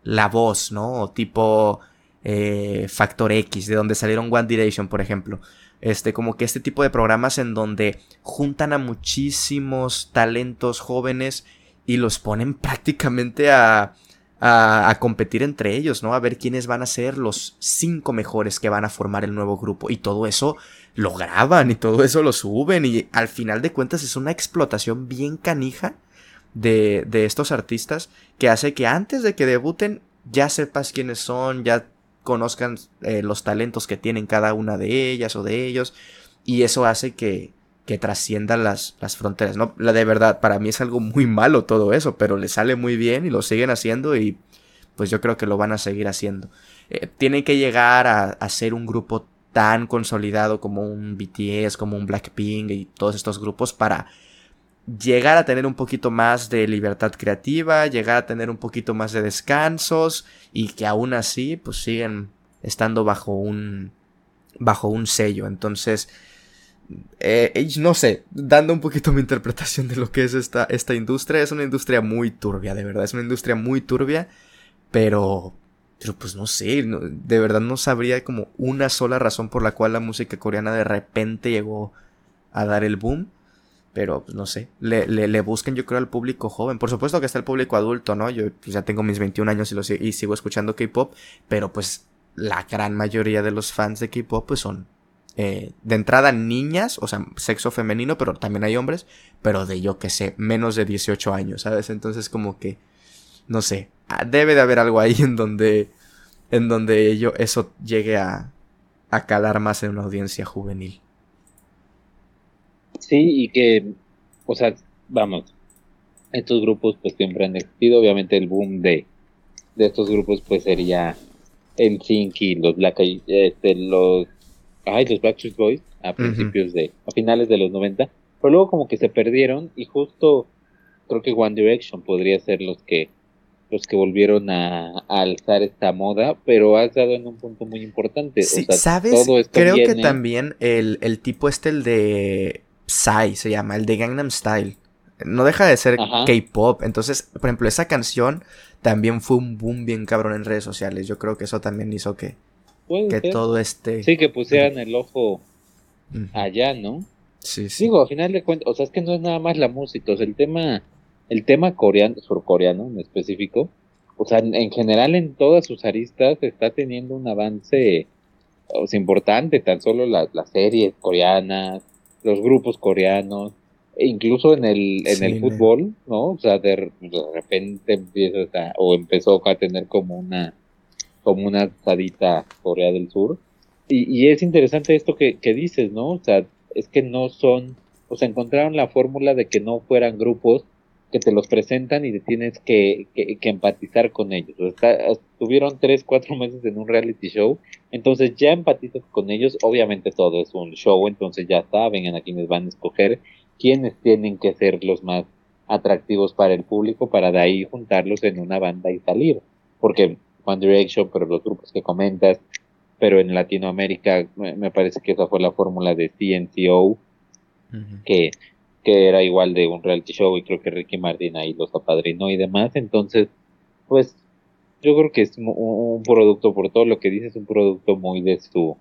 La Voz, ¿no? O tipo eh, Factor X, de donde salieron One Direction, por ejemplo. Este, como que este tipo de programas en donde juntan a muchísimos talentos jóvenes y los ponen prácticamente a, a, a, competir entre ellos, ¿no? A ver quiénes van a ser los cinco mejores que van a formar el nuevo grupo. Y todo eso lo graban y todo eso lo suben y al final de cuentas es una explotación bien canija de, de estos artistas que hace que antes de que debuten ya sepas quiénes son, ya conozcan eh, los talentos que tienen cada una de ellas o de ellos y eso hace que, que trasciendan las, las fronteras, ¿no? La de verdad, para mí es algo muy malo todo eso, pero le sale muy bien y lo siguen haciendo y pues yo creo que lo van a seguir haciendo. Eh, tienen que llegar a, a ser un grupo tan consolidado como un BTS, como un Blackpink y todos estos grupos para llegar a tener un poquito más de libertad creativa, llegar a tener un poquito más de descansos y que aún así pues siguen estando bajo un bajo un sello. Entonces, eh, no sé, dando un poquito mi interpretación de lo que es esta, esta industria, es una industria muy turbia, de verdad, es una industria muy turbia, pero, pero pues no sé, de verdad no sabría como una sola razón por la cual la música coreana de repente llegó a dar el boom. Pero, pues, no sé, le, le, busquen yo creo al público joven. Por supuesto que está el público adulto, ¿no? Yo pues, ya tengo mis 21 años y, y sigo escuchando K-Pop, pero pues la gran mayoría de los fans de K-Pop pues son eh, de entrada niñas, o sea, sexo femenino, pero también hay hombres, pero de yo que sé, menos de 18 años, ¿sabes? Entonces como que, no sé, ah, debe de haber algo ahí en donde, en donde eso llegue a, a calar más en una audiencia juvenil. Sí, y que, o sea, vamos, estos grupos pues siempre han existido, obviamente el boom de, de estos grupos pues sería el Sync y los Black este, los, ay, los Backstreet Boys a principios de, a finales de los 90, pero luego como que se perdieron y justo creo que One Direction podría ser los que los que volvieron a, alzar esta moda, pero has dado en un punto muy importante. Sí, ¿sabes? Creo que también el, el tipo este, el de Psy se llama, el de Gangnam Style. No deja de ser K-pop. Entonces, por ejemplo, esa canción también fue un boom bien cabrón en redes sociales. Yo creo que eso también hizo que, que todo este. Sí, que pusieran el ojo allá, ¿no? Sí, sí. Digo, a final de cuentas, o sea, es que no es nada más la música, o sea, el tema, el tema coreano, surcoreano en específico, o sea, en, general en todas sus aristas está teniendo un avance o sea, importante, tan solo las series coreanas, los grupos coreanos, e incluso en el, en el fútbol, ¿no? O sea, de, repente empieza o empezó a tener como una, como una sadita Corea del Sur. Y, y es interesante esto que, que dices, ¿no? O sea, es que no son, o sea, encontraron la fórmula de que no fueran grupos que te los presentan y te tienes que, que, empatizar con ellos. Estuvieron tres, cuatro meses en un reality show, entonces ya empatizas con ellos. Obviamente todo es un show, entonces ya saben a quienes van a escoger, quiénes tienen que ser los más atractivos para el público para de ahí juntarlos en una banda y salir. Porque One Direction, pero los grupos que comentas, pero en Latinoamérica me parece que esa fue la fórmula de CNCO, que que era igual de un reality show y creo que Ricky Martin ahí los apadrinó y demás. Entonces, pues yo creo que es un, producto, por todo lo que dices, un producto muy de su,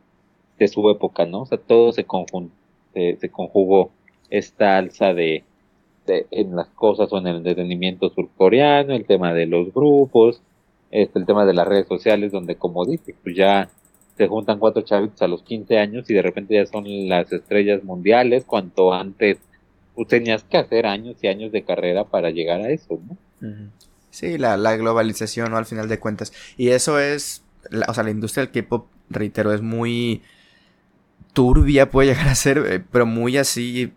de su época, ¿no? O sea, todo se, conjun se, conjugó esta alza de, de, en las cosas o en el entretenimiento surcoreano, el tema de los grupos, este, el tema de las redes sociales, donde como dices, pues ya se juntan cuatro chavitos a los 15 años y de repente ya son las estrellas mundiales, cuanto antes tú tenías que hacer años y años de carrera para llegar a eso, ¿no? Sí, la, la globalización, ¿no? Al final de cuentas. Y eso es, o sea, la industria del K-pop, reitero, es muy turbia puede llegar a ser, eh, pero muy así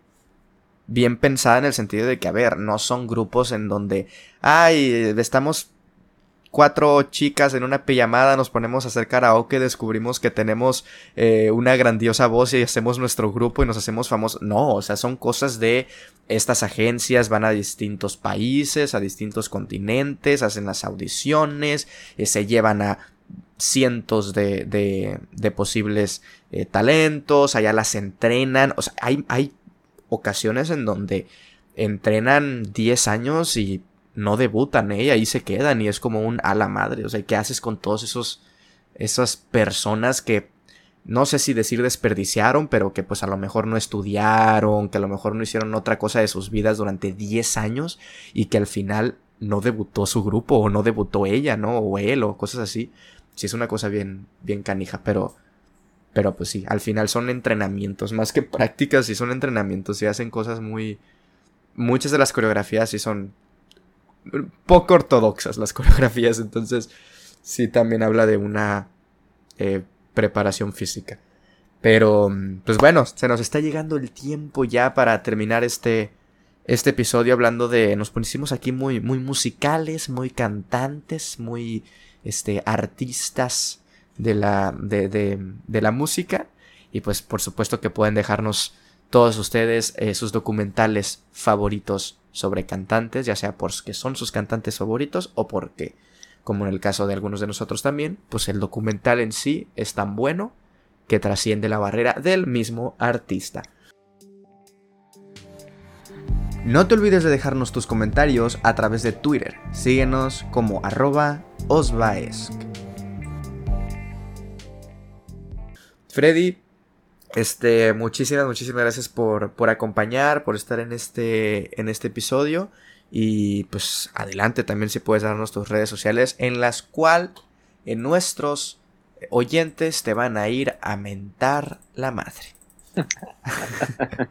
bien pensada en el sentido de que, a ver, no son grupos en donde, ay, estamos cuatro chicas en una pijamada, nos ponemos a hacer karaoke, descubrimos que tenemos eh, una grandiosa voz y hacemos nuestro grupo y nos hacemos famosos. No, o sea, son cosas de estas agencias, van a distintos países, a distintos continentes, hacen las audiciones, eh, se llevan a cientos de, de, de posibles eh, talentos, allá las entrenan, o sea, hay, hay ocasiones en donde entrenan 10 años y no debutan. Y ahí se quedan y es como un a la madre. O sea, ¿qué haces con todos esos esas personas que no sé si decir desperdiciaron, pero que pues a lo mejor no estudiaron, que a lo mejor no hicieron otra cosa de sus vidas durante 10 años y que al final no debutó su grupo o no debutó ella, ¿no? O él o cosas así. Sí es una cosa bien bien canija, pero pero pues sí, al final son entrenamientos, más que prácticas, sí son entrenamientos y hacen cosas muy muchas de las coreografías sí son poco ortodoxas las coreografías, entonces sí también habla de una eh, preparación física. Pero, pues bueno, se nos está llegando el tiempo ya para terminar este, este episodio hablando de, nos pusimos aquí muy, muy musicales, muy cantantes, muy, este, artistas de la, de, de, de la música. Y pues por supuesto que pueden dejarnos todos ustedes eh, sus documentales favoritos sobre cantantes, ya sea porque son sus cantantes favoritos o porque, como en el caso de algunos de nosotros también, pues el documental en sí es tan bueno que trasciende la barrera del mismo artista. No te olvides de dejarnos tus comentarios a través de Twitter. Síguenos como arroba osvaesc. Freddy, este, muchísimas, muchísimas gracias por, por acompañar, por estar en este, en este episodio. Y pues adelante también si puedes darnos tus redes sociales en las cuales en nuestros oyentes te van a ir a mentar la madre.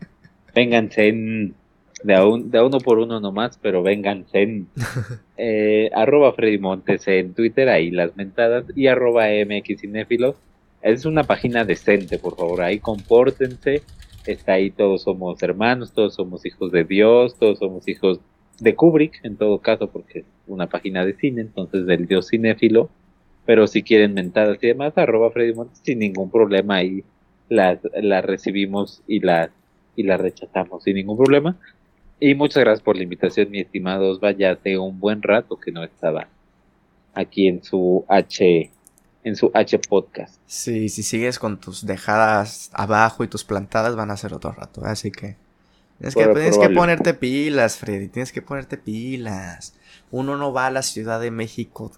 vénganse en, de, a un, de uno por uno nomás, pero vénganse eh, arroba Freddy Montes en Twitter, ahí las mentadas, y arroba MX es una página decente, por favor, ahí compórtense, está ahí todos somos hermanos, todos somos hijos de Dios, todos somos hijos de Kubrick, en todo caso, porque es una página de cine, entonces del Dios cinéfilo, pero si quieren mentadas y demás, arroba Freddy Montes, sin ningún problema ahí las, las recibimos y las, y las rechazamos sin ningún problema. Y muchas gracias por la invitación, mi estimado Osva, ya hace un buen rato que no estaba aquí en su H en su H podcast. Sí, si sigues con tus dejadas abajo y tus plantadas van a ser otro rato, así que tienes, que, tienes que ponerte pilas, Freddy, tienes que ponerte pilas. Uno no va a la Ciudad de México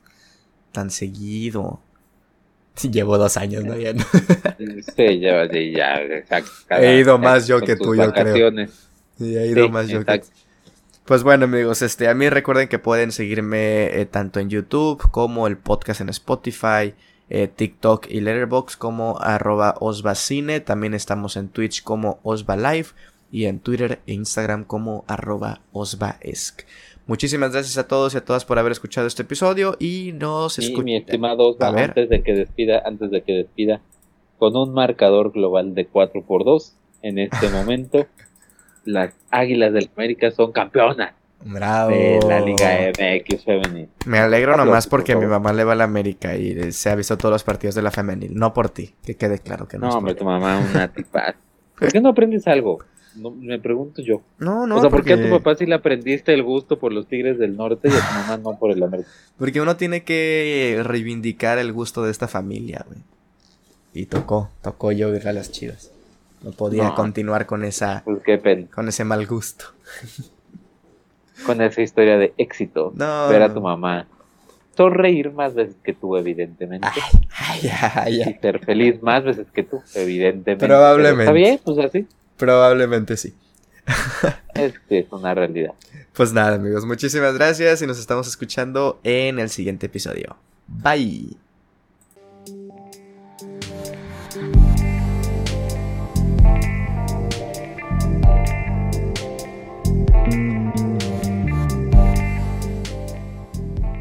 tan seguido. Llevo dos años, ¿no? Ya, Sí, ya, exacto. he ido más yo que tú, yo creo. Sí, he ido más yo que pues bueno amigos, este, a mí recuerden que pueden seguirme eh, tanto en YouTube como el podcast en Spotify, eh, TikTok y Letterboxd como arroba osvacine. También estamos en Twitch como osvalive y en Twitter e Instagram como arroba osvaesc. Muchísimas gracias a todos y a todas por haber escuchado este episodio y nos escuchamos. mi estimado Osva, antes de que despida, antes de que despida, con un marcador global de 4 x 2 en este momento, las Águilas del América son campeonas. Bravo. De la Liga MX femenil. Me alegro nomás porque mi mamá le va a la América y se ha visto todos los partidos de la femenil. No por ti, que quede claro que no. No, hombre, tu mamá es una tipa. ¿Por qué no aprendes algo? me pregunto yo. No, no. O sea, ¿por qué a tu papá sí le aprendiste el gusto por los Tigres del Norte y a tu mamá no por el América? Porque uno tiene que reivindicar el gusto de esta familia, güey. Y tocó, tocó yo a las chivas. No podía continuar con esa. Pues qué pena. Con ese mal gusto con esa historia de éxito. No, ver a tu mamá sonreír más veces que tú, evidentemente. Ay, ay, y ser feliz más veces que tú, evidentemente. Probablemente. ¿Está bien? Pues así. Probablemente sí. es que es una realidad. Pues nada, amigos, muchísimas gracias y nos estamos escuchando en el siguiente episodio. Bye.